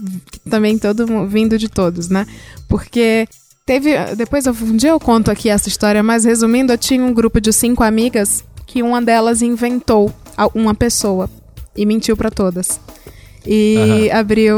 também todo vindo de todos, né? Porque teve. Depois, eu- um dia eu conto aqui essa história, mas resumindo, eu tinha um grupo de cinco amigas que uma delas inventou uma pessoa e mentiu pra todas. E abriu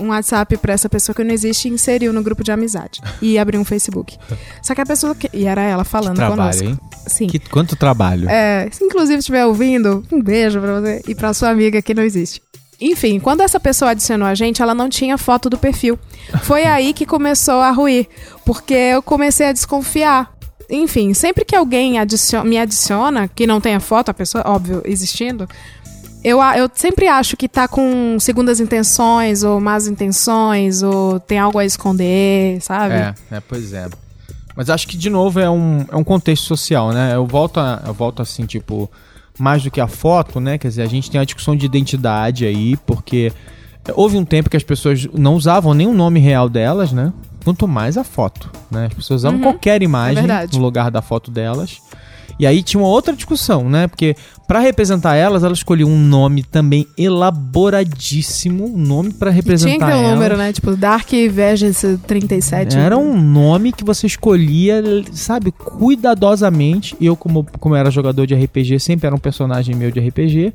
um WhatsApp pra essa pessoa que não existe e inseriu no grupo de amizade. E abriu um Facebook. Só que a pessoa. Que, e era ela falando conosco. hein? Sim. Que, quanto trabalho. É, se inclusive estiver ouvindo, um beijo pra você e pra sua amiga que não existe. Enfim, quando essa pessoa adicionou a gente, ela não tinha foto do perfil. Foi aí que começou a ruir, porque eu comecei a desconfiar. Enfim, sempre que alguém adiciona- me adiciona, que não tenha foto, a pessoa, óbvio, existindo, eu, eu sempre acho que tá com segundas intenções, ou más intenções, ou tem algo a esconder, sabe? É, é, pois é. Mas acho que, de novo, é um, é um contexto social, né? Eu volto, a- eu volto assim, tipo, mais do que a foto, né? Quer dizer, a gente tem a discussão de identidade aí, porque houve um tempo que as pessoas não usavam nem o nome real delas, né? Quanto mais a foto, né? As pessoas usavam qualquer imagem Uhum. verdade. no lugar da foto delas. E aí tinha uma outra discussão, né? Porque pra representar elas, ela escolheu um nome também elaboradíssimo, um nome pra E representar tinha que ter um elas. número, né? Tipo, Dark Vergence 37. Era um nome que você escolhia, sabe, cuidadosamente. Eu, como, como era jogador de RPG, sempre era um personagem meu de RPG.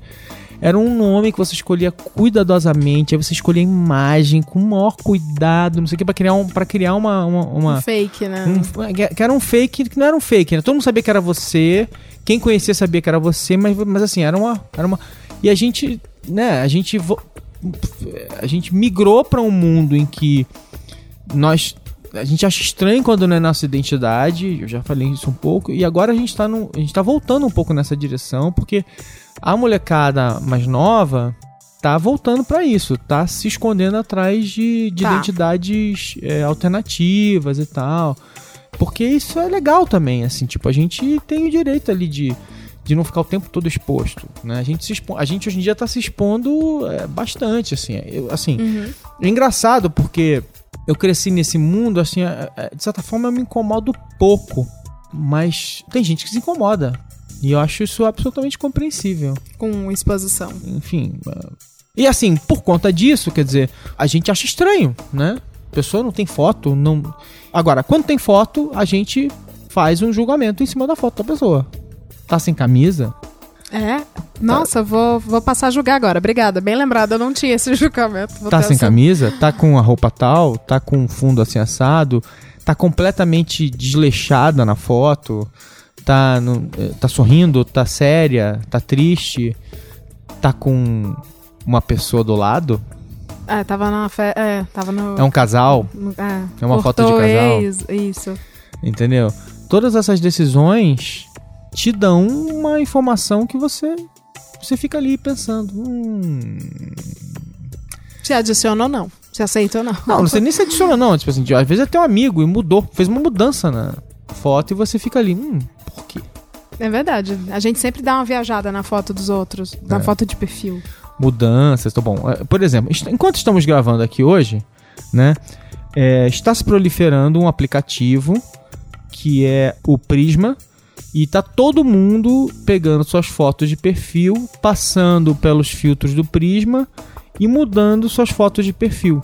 Era um nome que você escolhia cuidadosamente. Aí você escolhia a imagem com o maior cuidado, não sei o que, pra criar, um, pra criar uma. uma, uma- Um fake, né? um- que era um fake, que não era um fake, né? Todo mundo sabia que era você. Quem conhecia sabia que era você, mas, mas assim, era uma, era uma. E a gente, né, a gente. A gente migrou pra um mundo em que nós. A gente acha estranho quando não é nossa identidade, eu já falei isso um pouco, e agora a gente tá, num, a gente tá voltando um pouco nessa direção, porque a molecada mais nova tá voltando pra isso, tá se escondendo atrás de, de Tá. identidades é, alternativas e tal. Porque isso é legal também, assim, tipo, a gente tem o direito ali de, de não ficar o tempo todo exposto, né? A gente, se expo- a gente hoje em dia tá se expondo é, bastante, assim, eu, assim, Uhum. é engraçado porque eu cresci nesse mundo, assim, é- é, de certa forma eu me incomodo pouco, mas tem gente que se incomoda. E eu acho isso absolutamente compreensível. Com exposição. Enfim. é. E assim, por conta disso, quer dizer, a gente acha estranho, né? A pessoa não tem foto, não. Agora, quando tem foto, a gente faz um julgamento em cima da foto da pessoa. Tá sem camisa? É? Nossa, vou, vou passar a julgar agora. Obrigada. Bem lembrado, eu não tinha esse (laughs) julgamento. Vou Tá sem essa- camisa? Tá com a roupa tal? Tá com um fundo assim assado? Tá completamente desleixada na foto? Tá, no- tá sorrindo? Tá séria? Tá triste? Tá com uma pessoa do lado? É, tava na fe... É, tava no. É um casal? É, é uma foto de casal? ex, Isso. Entendeu? Todas essas decisões te dão uma informação que você você fica ali pensando, hum, Se adiciona ou não. Se aceita ou não. não, sei nem se adiciona não, tipo assim, às vezes é teu amigo e mudou, fez uma mudança na foto e você fica ali, hum, por quê? É verdade. A gente sempre dá uma viajada na foto dos outros, na É. foto de perfil. Mudanças, tá bom. É, Por exemplo, enquanto estamos gravando aqui hoje, né, é, está se proliferando um aplicativo que é o Prisma e tá todo mundo pegando suas fotos de perfil, passando pelos filtros do Prisma e mudando suas fotos de perfil.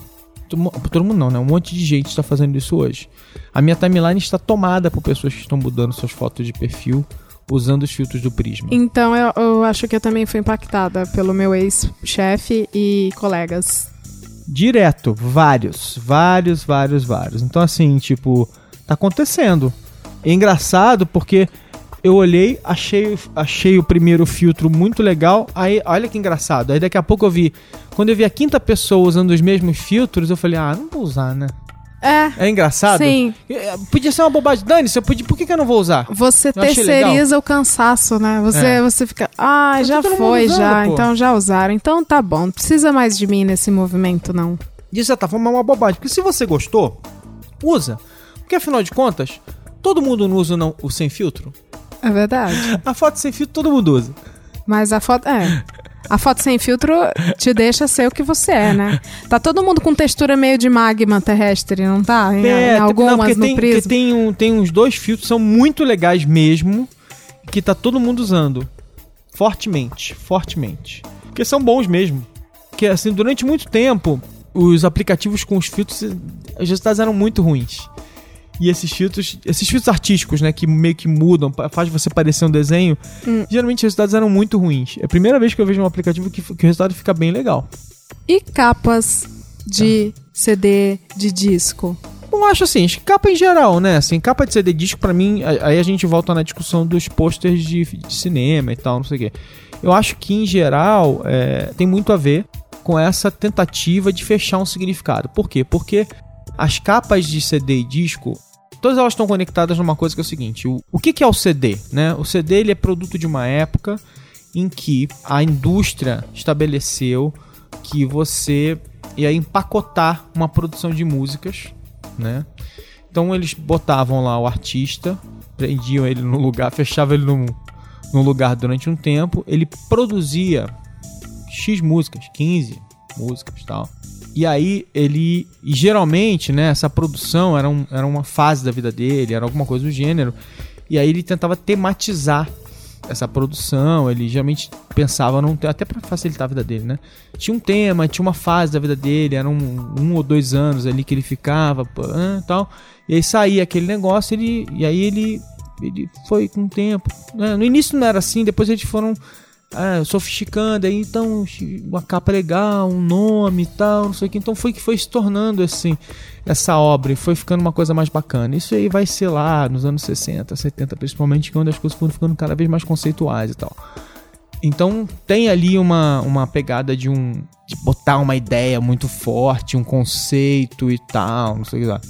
Todo mu- todo mundo não, né? Um monte de gente está fazendo isso hoje. A minha timeline está tomada por pessoas que estão mudando suas fotos de perfil usando os filtros do Prisma. Então eu, eu acho que eu também fui impactada pelo meu ex-chefe e colegas. Direto, vários, vários, vários, vários. Então, assim, tipo, tá acontecendo. É engraçado porque eu olhei, achei, achei o primeiro filtro muito legal. Aí, olha que engraçado. Aí daqui a pouco eu vi. Quando eu vi a quinta pessoa usando os mesmos filtros, eu falei, ah, não vou usar, né? É, É engraçado? sim. É, Podia ser uma bobagem. Dani, você podia, por que, que eu não vou usar? Você Eu terceiriza o cansaço, né? Você, É. você fica, ah, Tá já mundo foi, usando, já, pô." então já usaram. Então tá bom, não precisa mais de mim nesse movimento, não. De certa forma é uma bobagem. Porque se você gostou, usa. Porque afinal de contas, todo mundo não usa não, o sem filtro. É verdade. A foto sem filtro todo mundo usa. Mas a foto. É. A foto sem filtro te deixa ser o que você é, né? Tá todo mundo com textura meio de magma terrestre, não tá? Em, em algumas É, porque no tem, porque prisma. tem, um, tem uns dois filtros são muito legais mesmo, que tá todo mundo usando. Fortemente, fortemente. Porque são bons mesmo. Porque assim, durante muito tempo, os aplicativos com os filtros, os resultados eram muito ruins. E esses filtros, esses filtros artísticos, né, que meio que mudam, faz você parecer um desenho, Hum. geralmente os resultados eram muito ruins. É a primeira vez que eu vejo um aplicativo que, que o resultado fica bem legal. E capas de CD, de disco? Eu acho assim, capa em geral, né? Assim, capa de CD disco, pra mim, aí a gente volta na discussão dos posters de, de cinema e tal, não sei o quê. Eu acho que, em geral, é, tem muito a ver com essa tentativa de fechar um significado. Por quê? Porque as capas de CD e disco, todas elas estão conectadas numa coisa que é o seguinte: o, o que, que é o CD? Né? O CD ele é produto de uma época em que a indústria estabeleceu que você ia empacotar uma produção de músicas, né? Então eles botavam lá o artista, prendiam ele no lugar, fechavam ele num, lugar durante um tempo, ele produzia X músicas, 15 músicas tal. E aí ele. E geralmente, né, essa produção era, um, era uma fase da vida dele, era alguma coisa do gênero. E aí ele tentava tematizar essa produção, ele geralmente pensava num. Até pra facilitar a vida dele, né? Tinha um tema, tinha uma fase da vida dele, eram um, um ou dois anos ali que ele ficava ah, tal. E aí saía aquele negócio, ele, e aí ele, ele foi com o tempo. né? No início não era assim, depois eles foram ah, sofisticando, aí então uma capa legal, um nome e tal, não sei o que. Então foi que foi se tornando assim, essa obra e foi ficando uma coisa mais bacana. Isso aí vai ser lá nos anos 60, 70, principalmente, quando as coisas foram ficando cada vez mais conceituais e tal. Então tem ali uma, uma pegada de um. de botar uma ideia muito forte, um conceito e tal, não sei o que lá.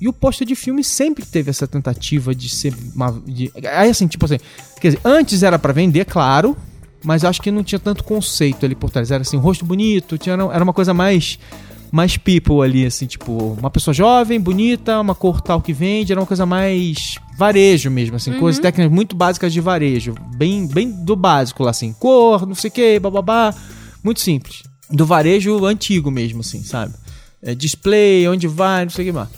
E o pôster de filme sempre teve essa tentativa de ser uma. De, aí assim, tipo assim. Quer dizer, antes era pra vender, claro, mas acho que não tinha tanto conceito ali por trás. Era assim, um rosto bonito, tinha, era uma coisa mais. Mais people ali, assim, tipo, uma pessoa jovem, bonita, uma cor tal que vende, era uma coisa mais varejo mesmo, assim, coisas técnicas muito básicas de varejo, bem, bem do básico lá, assim, cor, não sei o que, bababá, muito simples. Do varejo antigo mesmo, assim, sabe? É, display, onde vai, não sei o que mais.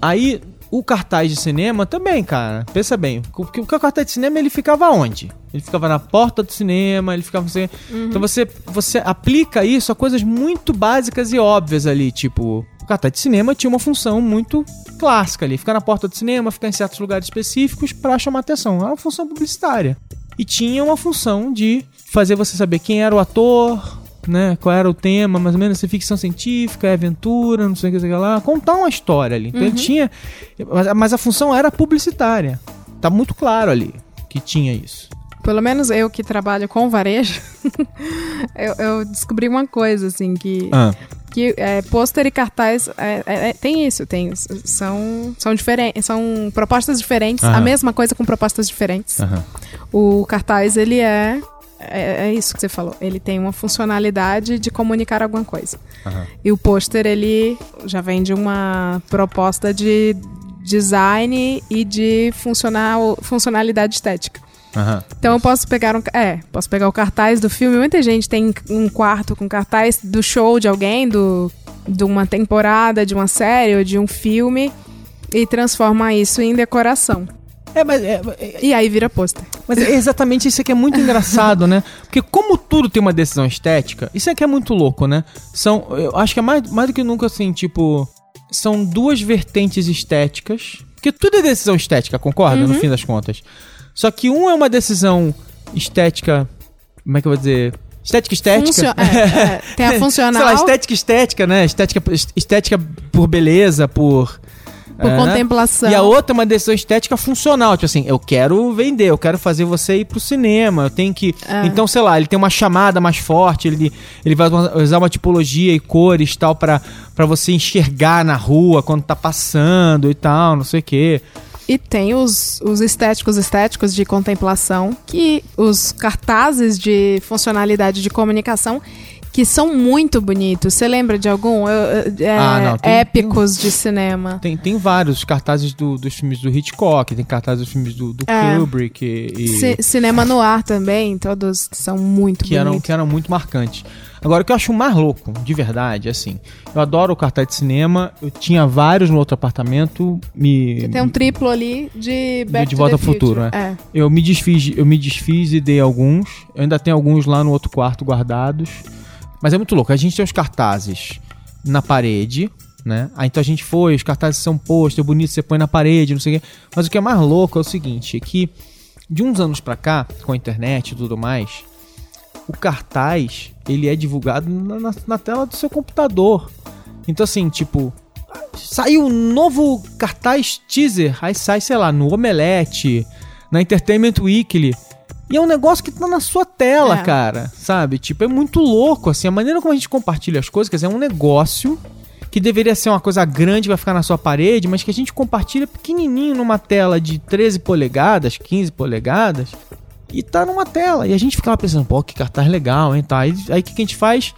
Aí, o cartaz de cinema também, cara. Pensa bem. Porque o cartaz de cinema ele ficava onde? Ele ficava na porta do cinema, ele ficava assim. Então você, você aplica isso a coisas muito básicas e óbvias ali. Tipo, o cartaz de cinema tinha uma função muito clássica ali. Ficar na porta do cinema, ficar em certos lugares específicos pra chamar atenção. É uma função publicitária. e tinha uma função de fazer você saber quem era o ator, né? Qual era o tema, mais ou menos, se ficção científica, é aventura, não sei o que, sei lá, contar uma história ali. Então ele tinha. Mas, mas a função era publicitária. Tá muito claro ali que tinha isso. Pelo menos eu que trabalho com varejo, (laughs) eu, eu descobri uma coisa, assim, que, Ah, que é, pôster e cartaz é, é, é, tem isso, tem são são diferentes, são propostas diferentes, Aham. a mesma coisa com propostas diferentes. aham. O cartaz ele é, é é isso que você falou, ele tem uma funcionalidade de comunicar alguma coisa. Aham. E o pôster ele já vem de uma proposta de design e de funcional, funcionalidade estética. aham. Então eu posso pegar um, é, posso pegar o cartaz do filme. Muita gente tem um quarto com cartaz do show de alguém, do de uma temporada, de uma série ou de um filme e transforma isso em decoração. É, mas, é, é- E aí vira pôster. mas é exatamente isso que é muito engraçado, né? Porque como tudo tem uma decisão estética, isso aqui é muito louco, né? São, eu acho que é mais, mais do que nunca assim, tipo, são duas vertentes estéticas, porque tudo é decisão estética, concorda? No fim das contas. Só que um é uma decisão estética, como é que eu vou dizer? Estética estética. Funcio- é, é, tem a funcional (laughs) Sei lá, estética estética, né? Estética, estética por beleza, por. Por é, contemplação. E a outra é uma decisão estética funcional. Tipo assim, eu quero vender, eu quero fazer você ir pro cinema. Eu tenho que. É. Então, sei lá, ele tem uma chamada mais forte, ele, ele vai usar uma tipologia e cores e tal pra, pra você enxergar na rua quando tá passando e tal, não sei o quê. E tem os, os estéticos estéticos de contemplação, que os cartazes de funcionalidade de comunicação, que são muito bonitos. Você lembra de algum? É, Ah, não, tem- épicos de cinema. Tem, tem vários cartazes do- dos filmes do Hitchcock, tem cartazes dos filmes do, do É. Kubrick e. Ci- cinema no ar também, todos são muito que eram, bonitos. que eram muito marcantes. Agora, o que eu acho mais louco, de verdade, é assim, eu adoro o cartaz de cinema, eu tinha vários no outro apartamento, me... Tem um triplo ali de Back De to Volta ao Futuro, Future. É. Eu me desfiz, eu me desfiz e dei alguns. Eu ainda tenho alguns lá no outro quarto guardados. Mas é muito louco. A gente tem os cartazes na parede, né? Aí então a gente foi, os cartazes são pôster, bonito, você põe na parede, não sei o quê. Mas o que é mais louco é o seguinte, é que de uns anos pra cá, com a internet e tudo mais, o cartaz, ele é divulgado na, na- na tela do seu computador. Então assim, tipo, saiu um novo cartaz teaser, aí sai, sei lá, no Omelete, na Entertainment Weekly. E é um negócio que tá na sua tela, É. cara, sabe? Tipo, é muito louco, assim, a maneira como a gente compartilha as coisas, quer dizer, é um negócio que deveria ser uma coisa grande, vai ficar na sua parede, mas que a gente compartilha pequenininho numa tela de 13 polegadas, 15 polegadas, e tá numa tela. E a gente ficava pensando, pô, que cartaz legal, hein, tá? Aí aí o que, que a gente faz?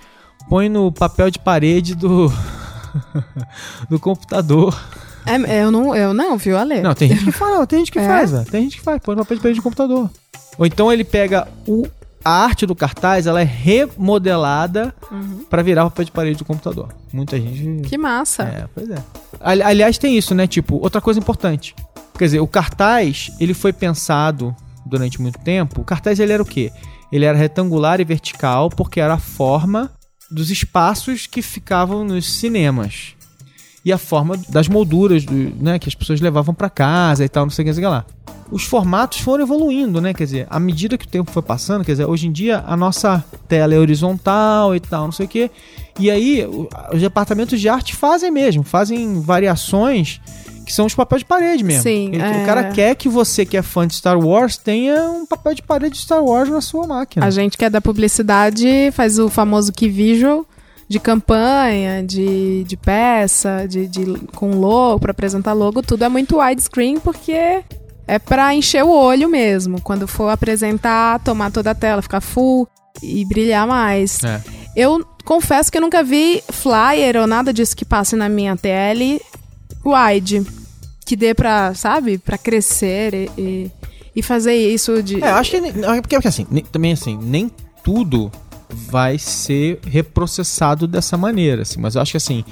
Põe no papel de parede do... (laughs) do computador. É, eu não, eu não, viu, Ale? Não, tem gente que faz, não, tem gente que É? faz. Tem gente que faz, põe no papel de parede do computador. Ou então ele pega o, a arte do cartaz, ela é remodelada pra virar papel de parede do computador. Muita gente. Que massa. É, pois é. Ali- Aliás, tem isso, né? Tipo, outra coisa importante. Quer dizer, o cartaz, ele foi pensado durante muito tempo. O cartaz, ele era o quê? Ele era retangular e vertical porque era a forma dos espaços que ficavam nos cinemas. E a forma das molduras do, né, que as pessoas levavam pra casa e tal, não sei o que, não sei o que lá. Os formatos foram evoluindo, né? Quer dizer, à medida que o tempo foi passando, quer dizer, hoje em dia a nossa tela é horizontal e tal, não sei o que. E aí, os departamentos de arte fazem mesmo, fazem variações que são os papéis de parede mesmo. Sim, Ele- é. O cara quer que você que é fã de Star Wars tenha um papel de parede de Star Wars na sua máquina. A gente que é da publicidade faz o famoso key visual de campanha, de, de peça, de, de com logo, para apresentar logo, tudo é muito widescreen porque é pra encher o olho mesmo. Quando for apresentar, tomar toda a tela, ficar full e brilhar mais. É. Eu confesso que eu nunca vi flyer ou nada disso que passe na minha TL wide. Que dê pra, sabe, pra crescer e, e, e fazer isso de. É, eu acho que. é Porque, porque assim, nem- também assim, nem tudo vai ser reprocessado dessa maneira, assim, mas eu acho que assim,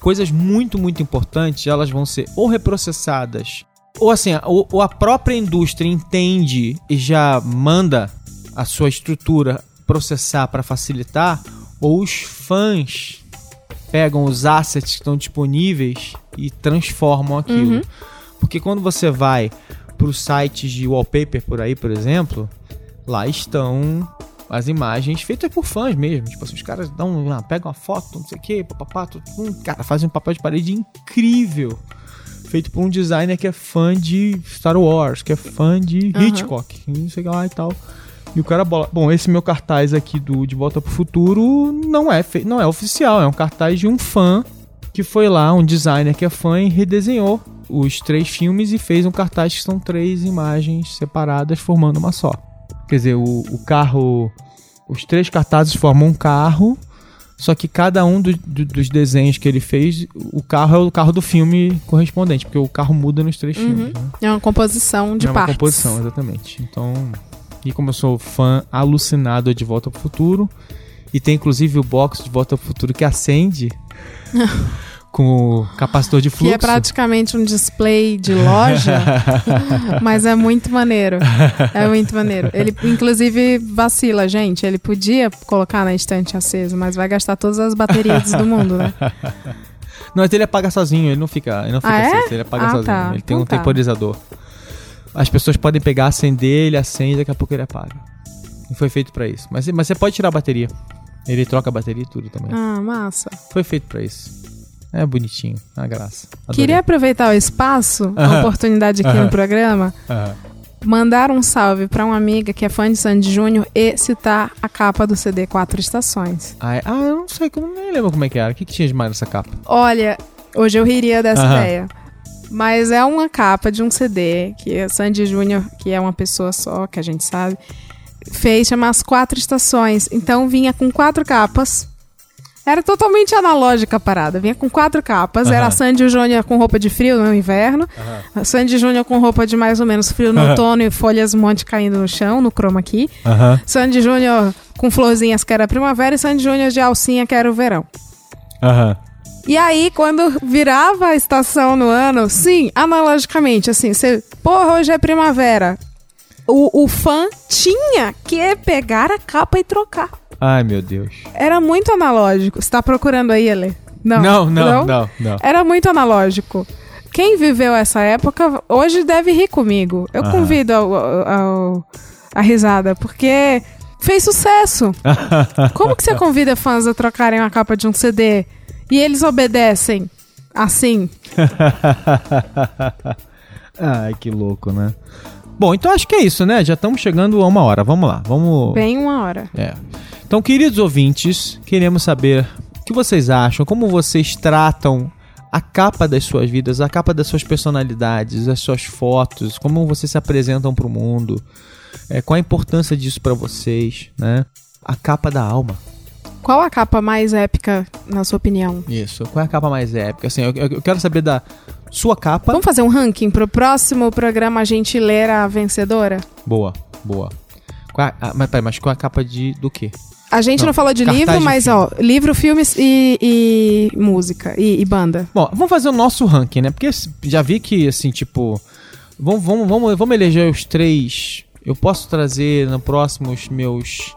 coisas muito, muito importantes, elas vão ser ou reprocessadas, ou assim, ou, ou a própria indústria entende e já manda a sua estrutura processar para facilitar, ou os fãs pegam os assets que estão disponíveis e transformam aquilo. Uhum. Porque quando você vai para os sites de wallpaper por aí, por exemplo, lá estão as imagens feitas por fãs mesmo. Tipo assim, os caras dão, pegam uma foto, não sei o que, papapá, tudo, hum, cara, fazem um papel de parede incrível. Feito por um designer que é fã de Star Wars, que é fã de Aham. Hitchcock, não sei lá e tal. E o cara bola. Bom, esse meu cartaz aqui do De Volta pro Futuro não é, fe... não é oficial, é um cartaz de um fã que foi lá, um designer que é fã e redesenhou os três filmes e fez um cartaz que são três imagens separadas formando uma só. Quer dizer, o, o carro. Os três cartazes formam um carro, só que cada um do- do- dos desenhos que ele fez, o carro é o carro do filme correspondente, porque o carro muda nos três filmes. Né? É uma composição de é uma partes. composição, exatamente. Então, e como eu sou fã alucinado de Volta pro Futuro, e tem inclusive o box de Volta pro Futuro que acende (laughs) com o capacitor de Que fluxo. é praticamente um display de loja, (laughs) mas é muito maneiro. É muito maneiro. Ele, inclusive, vacila, gente. Ele podia colocar na estante acesa, mas vai gastar todas as baterias do mundo, né? (laughs) Não, mas ele apaga sozinho, ele não fica, ele não fica Ah, é? aceso, ele apaga Ah, sozinho. tá. Ele tem Então um tá. temporizador. As pessoas podem pegar, acender, ele acende, daqui a pouco ele apaga. E foi feito pra isso. Mas, mas você pode tirar a bateria. Ele troca a bateria e tudo também. Ah, massa. Foi feito pra isso. É bonitinho, é uma graça. Adorei. Queria aproveitar o espaço, a Aham. oportunidade aqui Aham. no programa, Aham. mandar um salve pra uma amiga que é fã de Sandy Júnior e citar a capa do CD Quatro Estações. Ah, eu não sei, eu nem lembro como é que era. O que, que tinha de mais nessa capa? Olha, hoje eu riria dessa ideia. Mas é uma capa de um CD que a Sandy Júnior, que é uma pessoa só, que a gente sabe, fez chamar As Quatro Estações. Então vinha com quatro capas. Era totalmente analógica a parada. Vinha com quatro capas. Era Aham. a Sandy Júnior com roupa de frio no inverno. A Sandy Júnior com roupa de mais ou menos frio no Aham. outono e folhas um monte caindo no chão, no chroma. Aham. Sandy Júnior com florzinhas que era a primavera e Sandy Júnior de alcinha que era o verão. E aí, quando virava a estação no ano, sim, analogicamente, assim, você, porra, hoje é primavera. O, o fã tinha que pegar a capa e trocar. Ai, meu Deus. Era muito analógico. Você tá procurando aí, Ele? Não, não, não, não. não. Era muito analógico. Quem viveu essa época hoje deve rir comigo. Eu Aham. convido ao, ao- a risada, porque fez sucesso. (laughs) Como que você convida fãs a trocarem a capa de um CD e eles obedecem assim? (laughs) Ai, que louco, né? Bom, então acho que é isso, né? Já estamos chegando a uma hora. Vamos lá, vamos. Bem uma hora. É. Então, queridos ouvintes, queremos saber o que vocês acham, como vocês tratam a capa das suas vidas, a capa das suas personalidades, as suas fotos, como vocês se apresentam para o mundo, é, qual a importância disso para vocês, né? A capa da alma. Qual a capa mais épica, na sua opinião? Isso. Qual é a capa mais épica? Assim, eu, eu- eu quero saber da sua capa. Vamos fazer um ranking pro próximo programa a gente ler a vencedora? Boa, boa. É a- mas, peraí, mas é a capa de do quê? A gente não, Não, falou de livro, de mas filme. ó, livro, filmes e, e música e, e banda. Bom, vamos fazer o nosso ranking, né? Porque já vi que, assim, tipo. Vamos, vamos, vamos, vamos eleger os três. Eu posso trazer no próximo os meus.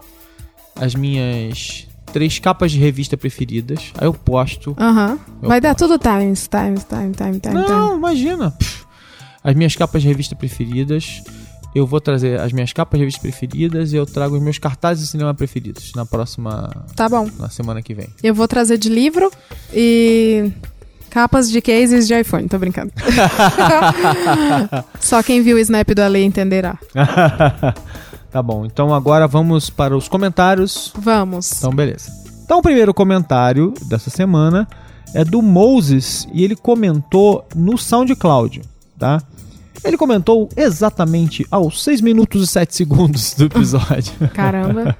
As minhas três capas de revista preferidas. Aí eu posto. Aham. Eu Vai dar posso. tudo times, times, time, time, time, Não, time. imagina. Pff, As minhas capas de revista preferidas. Eu vou trazer as minhas capas de revista preferidas e eu trago os meus cartazes de cinema preferidos na próxima. Tá bom. Na semana que vem. Eu vou trazer de livro e capas de cases de iPhone, tô brincando. (laughs) (laughs) Só quem viu o snap do Ale entenderá. (laughs) tá bom, então agora vamos para os comentários. Vamos. Então, beleza. Então, o primeiro comentário dessa semana é do Moses e ele comentou no SoundCloud, tá? Ele comentou exatamente aos 6 minutos e 7 segundos do episódio. (laughs) Caramba.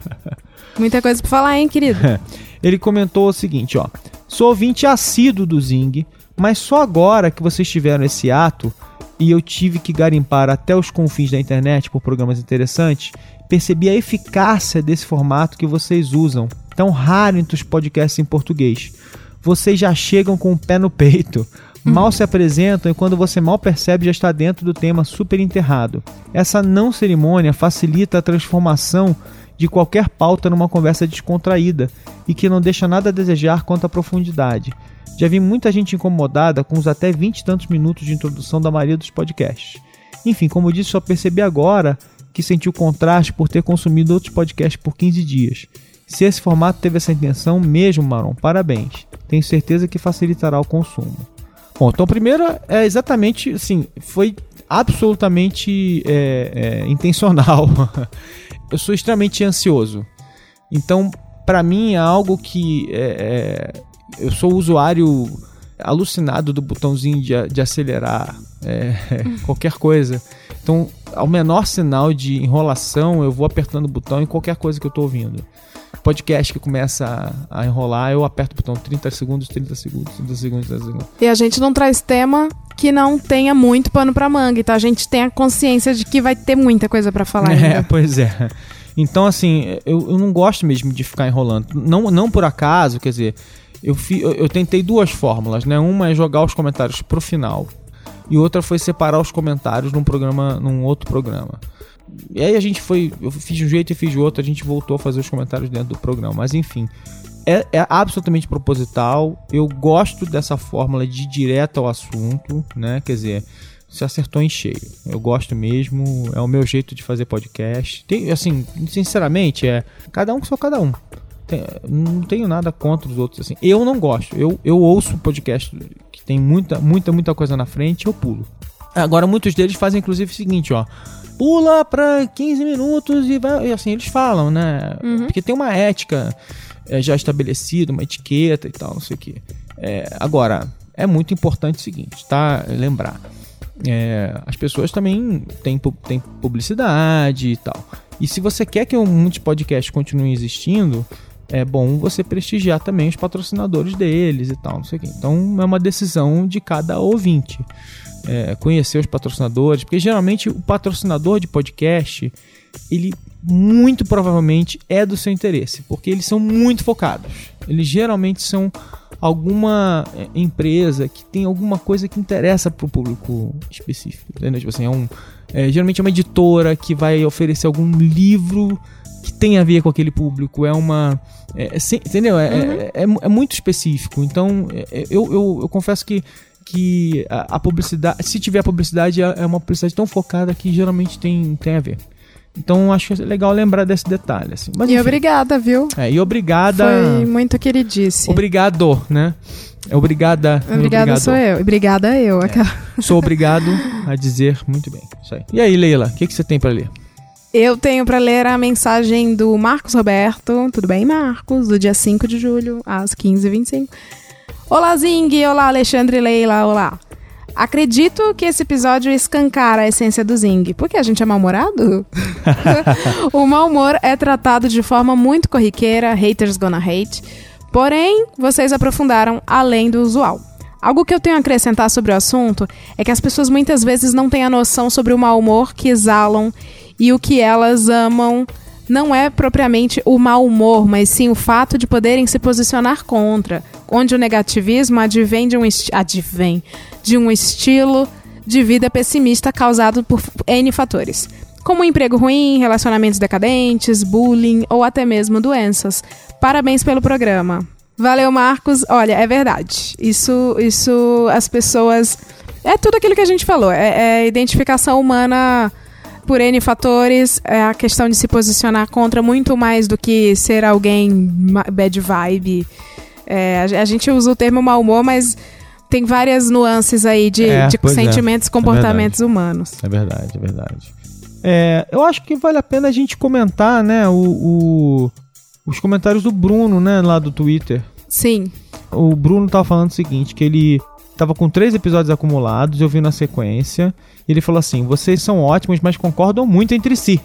Muita coisa pra falar, hein, querido? (laughs) Ele comentou o seguinte, ó. Sou ouvinte assíduo do Zing, mas só agora que vocês tiveram esse ato e eu tive que garimpar até os confins da internet por programas interessantes, percebi a eficácia desse formato que vocês usam, tão raro entre os podcasts em português. Vocês já chegam com o pé no peito, mal se apresentam e quando você mal percebe já está dentro do tema super enterrado. Essa não cerimônia facilita a transformação de qualquer pauta numa conversa descontraída e que não deixa nada a desejar quanto à profundidade. Já vi muita gente incomodada com os até 20 e tantos minutos de introdução da maioria dos podcasts. Enfim, como eu disse, só percebi agora que sentiu contraste por ter consumido outros podcasts por 15 dias. Se esse formato teve essa intenção mesmo, Maron, parabéns. Tenho certeza que facilitará o consumo. Bom, então primeiro é exatamente, assim, foi absolutamente é, é, intencional. (laughs) Eu sou extremamente ansioso. Então, para mim é algo que é, é eu sou usuário alucinado do botãozinho de, de acelerar é, (laughs) qualquer coisa. Então, ao menor sinal de enrolação, eu vou apertando o botão em qualquer coisa que eu estou ouvindo. Podcast que começa a, a, enrolar, eu aperto o botão 30 segundos, 30 segundos, 30 segundos, 30 segundos. E a gente não traz tema que não tenha muito pano para manga, então a gente tem a consciência de que vai ter muita coisa para falar. (laughs) É, ainda. pois é. Então, assim, eu, eu não gosto mesmo de ficar enrolando. Não, não por acaso, quer dizer, eu, fi, eu, eu tentei duas fórmulas, né? Uma é jogar os comentários pro final e outra foi separar os comentários num programa, num outro programa. E aí a gente foi, eu fiz de um jeito e fiz de outro, a gente voltou a fazer os comentários dentro do programa. Mas enfim, é, é, absolutamente proposital. Eu gosto dessa fórmula de direto ao assunto, né? Quer dizer, se acertou em cheio. Eu gosto mesmo, é o meu jeito de fazer podcast. Tem, assim, sinceramente, é cada um que sou cada um. Tem, não tenho nada contra os outros assim. Eu não gosto. Eu, eu ouço podcast que tem muita, muita, muita coisa na frente, eu pulo. Agora muitos deles fazem inclusive o seguinte, ó, pula pra 15 minutos e vai, e assim eles falam, né? Uhum. Porque tem uma ética é, já estabelecida, uma etiqueta e tal, não sei o que. É, agora, é muito importante o seguinte, tá? Lembrar. É, as pessoas também têm, têm publicidade e tal. E se você quer que muitos podcasts continuem existindo, é bom você prestigiar também os patrocinadores deles e tal, não sei o quê. Então é uma decisão de cada ouvinte. É, conhecer os patrocinadores, porque geralmente o patrocinador de podcast, ele muito provavelmente é do seu interesse, porque eles são muito focados. Eles geralmente são alguma é, empresa que tem alguma coisa que interessa para o público específico. Tipo assim, é um, é, geralmente é uma editora que vai oferecer algum livro que tem a ver com aquele público. É uma. É, é, entendeu? É, uhum. é, é, é, muito específico. Então, é, eu, eu, eu confesso que que a, a, publicidade, se tiver publicidade, é uma publicidade tão focada que geralmente tem, tem a ver. Então acho que é legal lembrar desse detalhe. Assim. Mas, e enfim, obrigada, viu? É, e obrigada. Foi muito queridíssimo. Obrigado, né? Obrigada. Obrigada sou eu. Obrigada eu. É. Sou obrigado a dizer muito bem. Isso aí. E aí, Leila, o que, que você tem para ler? Eu tenho para ler a mensagem do Marcos Roberto. Tudo bem, Marcos? Do dia 5 de julho, às 15h25. Olá, Zing! Olá, Alexandre Leila! Olá! Acredito que esse episódio escancara a essência do Zing. Porque a gente é mal-humorado? (laughs) (laughs) o mau humor é tratado de forma muito corriqueira, haters gonna hate. Porém, vocês aprofundaram além do usual. Algo que eu tenho a acrescentar sobre o assunto é que as pessoas muitas vezes não têm a noção sobre o mau humor que exalam e o que elas amam não é propriamente o mau humor, mas sim o fato de poderem se posicionar contra, onde o negativismo advém de um, advém de um estilo de vida pessimista causado por N fatores, como emprego ruim, relacionamentos decadentes, bullying ou até mesmo doenças. Parabéns pelo programa. Valeu, Marcos. Olha, é verdade. Isso, isso, as pessoas. É tudo aquilo que a gente falou. É, é identificação humana por N fatores, é a questão de se posicionar contra muito mais do que ser alguém bad vibe. É, a, gente usa o termo mau humor, mas tem várias nuances aí de, é, de é. sentimentos e é. comportamentos humanos. É verdade, é verdade. É, eu acho que vale a pena a gente comentar, né, o, o, os comentários do Bruno, né, lá do Twitter. Sim. O Bruno tava falando o seguinte, que ele tava com três episódios acumulados, eu vi na sequência, e ele falou assim: vocês são ótimos, mas concordam muito entre si.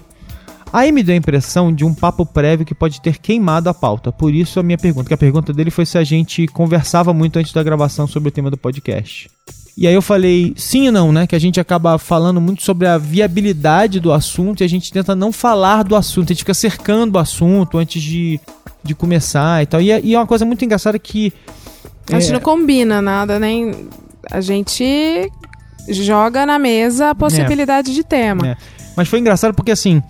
Aí me deu a impressão de um papo prévio que pode ter queimado a pauta. Por isso a minha pergunta, que a pergunta dele foi se a gente conversava muito antes da gravação sobre o tema do podcast. E aí eu falei sim e não, né? Que a gente acaba falando muito sobre a viabilidade do assunto e a gente tenta não falar do assunto, a gente fica cercando o assunto antes de, de começar e tal. E é, e é uma coisa muito engraçada que. A gente é... não combina nada, nem. A gente joga na mesa a possibilidade é. de tema. É. Mas foi engraçado porque assim,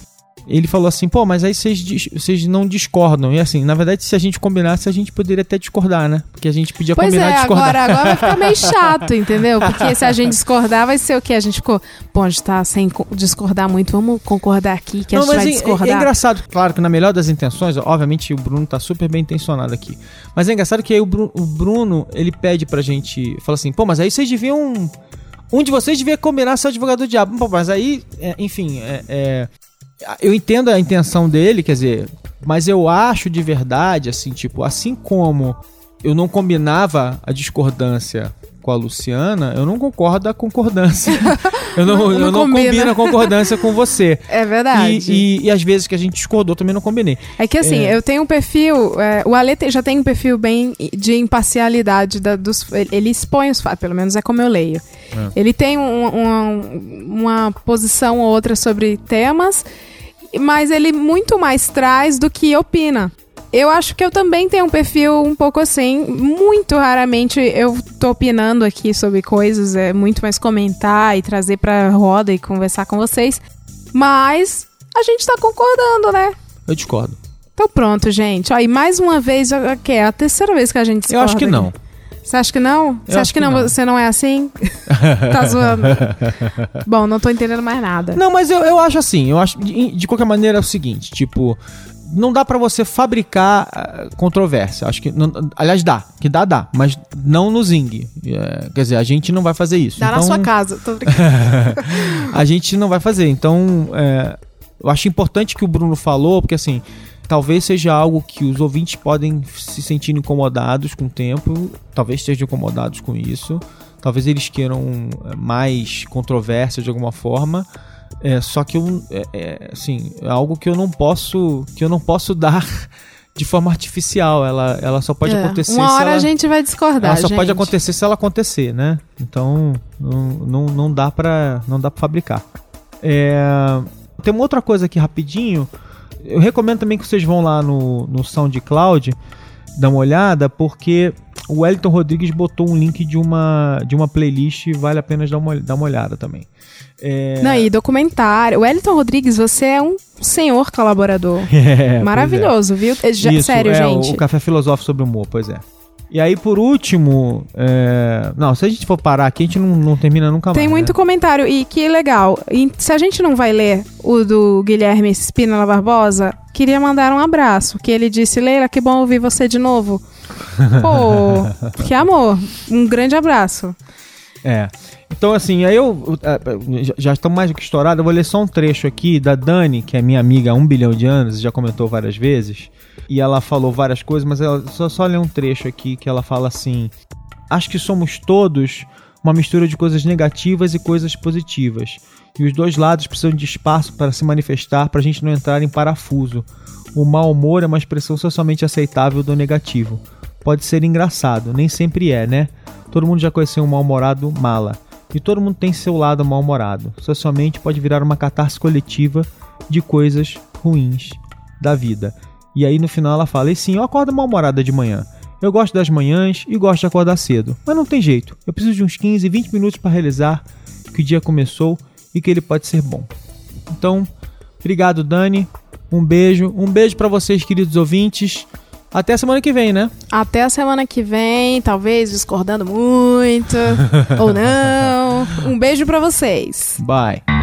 ele falou assim, pô, mas aí vocês, não discordam. E assim, na verdade, se a gente combinasse, a gente poderia até discordar, né? Porque a gente podia Pois combinar é, discordar. agora, agora vai ficar meio (laughs) chato, entendeu? Porque se a gente discordar, vai ser o quê? A gente ficou, pô, a gente tá sem co- discordar muito, vamos concordar aqui que a Não, gente mas vai é- é, discordar. é engraçado, claro que na melhor das intenções, obviamente o Bruno tá super bem intencionado aqui. Mas é engraçado que aí o Bruno, o Bruno, ele pede pra gente, fala assim, pô, mas aí vocês deviam. Um de vocês devia combinar ser advogado do diabo. Pô, mas aí, é, enfim, é, é, eu entendo a intenção dele, quer dizer, mas eu acho de verdade, assim, tipo, assim como eu não combinava a discordância com a Luciana, eu não concordo da concordância. (laughs) eu não, Não- eu não combina. combino a concordância com você. (laughs) É verdade. E, e, e às vezes que a gente discordou também não combinei. É que assim, É. eu tenho um perfil. é, o Ale tem- já tem um perfil bem de imparcialidade da- dos. Ele, expõe os fatos, pelo menos é como eu leio. Ele tem um- um- uma posição ou outra sobre temas, mas ele muito mais traz do que opina. Eu acho que eu também tenho um perfil um pouco assim. Muito raramente eu tô opinando aqui sobre coisas, é muito mais comentar e trazer pra roda e conversar com vocês. Mas a gente tá concordando, né? Eu discordo. Então pronto, gente. E mais uma vez, que é a terceira vez que a gente Eu discorda acho que não. Você acha que não? Você acha que, que não, não. você não é assim? (laughs) tá zoando. Bom, não tô entendendo mais nada. Não, mas eu, eu acho assim, eu acho de, de qualquer maneira é o seguinte, tipo, não dá pra você fabricar ah, controvérsia. Acho que não- aliás dá, que dá dá, mas não no Zing. É, quer dizer, a gente não vai fazer isso. Dá na Então, sua casa. Tô brincando. (laughs) a gente não vai fazer. Então, é, eu acho importante que o Bruno falou, porque assim, talvez seja algo que os ouvintes podem se sentir incomodados com o tempo, talvez estejam incomodados com isso, talvez eles queiram é, mais controvérsia de alguma forma. É, só que eu, é, é, assim, é algo que eu não posso, que eu não posso dar de forma artificial. Ela, ela só pode É, acontecer Uma se hora ela, a gente vai discordar, ela só gente. pode acontecer se ela acontecer, né? Então não, não, não dá pra não dá para fabricar. É, tem uma outra coisa aqui rapidinho. Eu recomendo também que vocês vão lá no, no SoundCloud dar uma olhada, porque o Wellington Rodrigues botou um link de uma de uma playlist, vale a pena dar uma, dar uma olhada também. É, Não, e documentário. O Wellington Rodrigues, você é um senhor colaborador. (laughs) é, é. Maravilhoso, viu? É, já- Isso, sério, é, gente. O Café Filosófico sobre Humor, pois é. E aí, por último, é, não, se a gente for parar aqui, a gente não, não termina nunca mais. Tem muito né? comentário. E que legal. E se a gente não vai ler o do Guilherme Spínola Barbosa, queria mandar um abraço. Que ele disse, Leila, que bom ouvir você de novo. Pô, que amor. Um grande abraço. É. Então, assim, aí eu. é, já- Já estão mais do que estourados. Eu vou ler só um trecho aqui da Dani, que é minha amiga há um bilhão de anos, já comentou várias vezes. E ela falou várias coisas, mas ela só, só ler um trecho aqui que ela fala assim: Acho que somos todos uma mistura de coisas negativas e coisas positivas. E os dois lados precisam de espaço para se manifestar para a gente não entrar em parafuso. O mau humor é uma expressão socialmente aceitável do negativo. Pode ser engraçado, nem sempre é, né? Todo mundo já conheceu um mal-humorado mala. E todo mundo tem seu lado mal-humorado. Socialmente pode virar uma catarse coletiva de coisas ruins da vida. E aí no final ela fala: E sim, eu acordo mal-humorada de manhã. Eu gosto das manhãs e gosto de acordar cedo. Mas não tem jeito. Eu preciso de uns 15, 20 minutos para realizar que o dia começou e que ele pode ser bom. Então, obrigado, Dani. Um beijo. Um beijo para vocês, queridos ouvintes. Até a semana que vem, né? Até a semana que vem, talvez discordando muito (laughs) ou não. Um beijo pra vocês. Bye.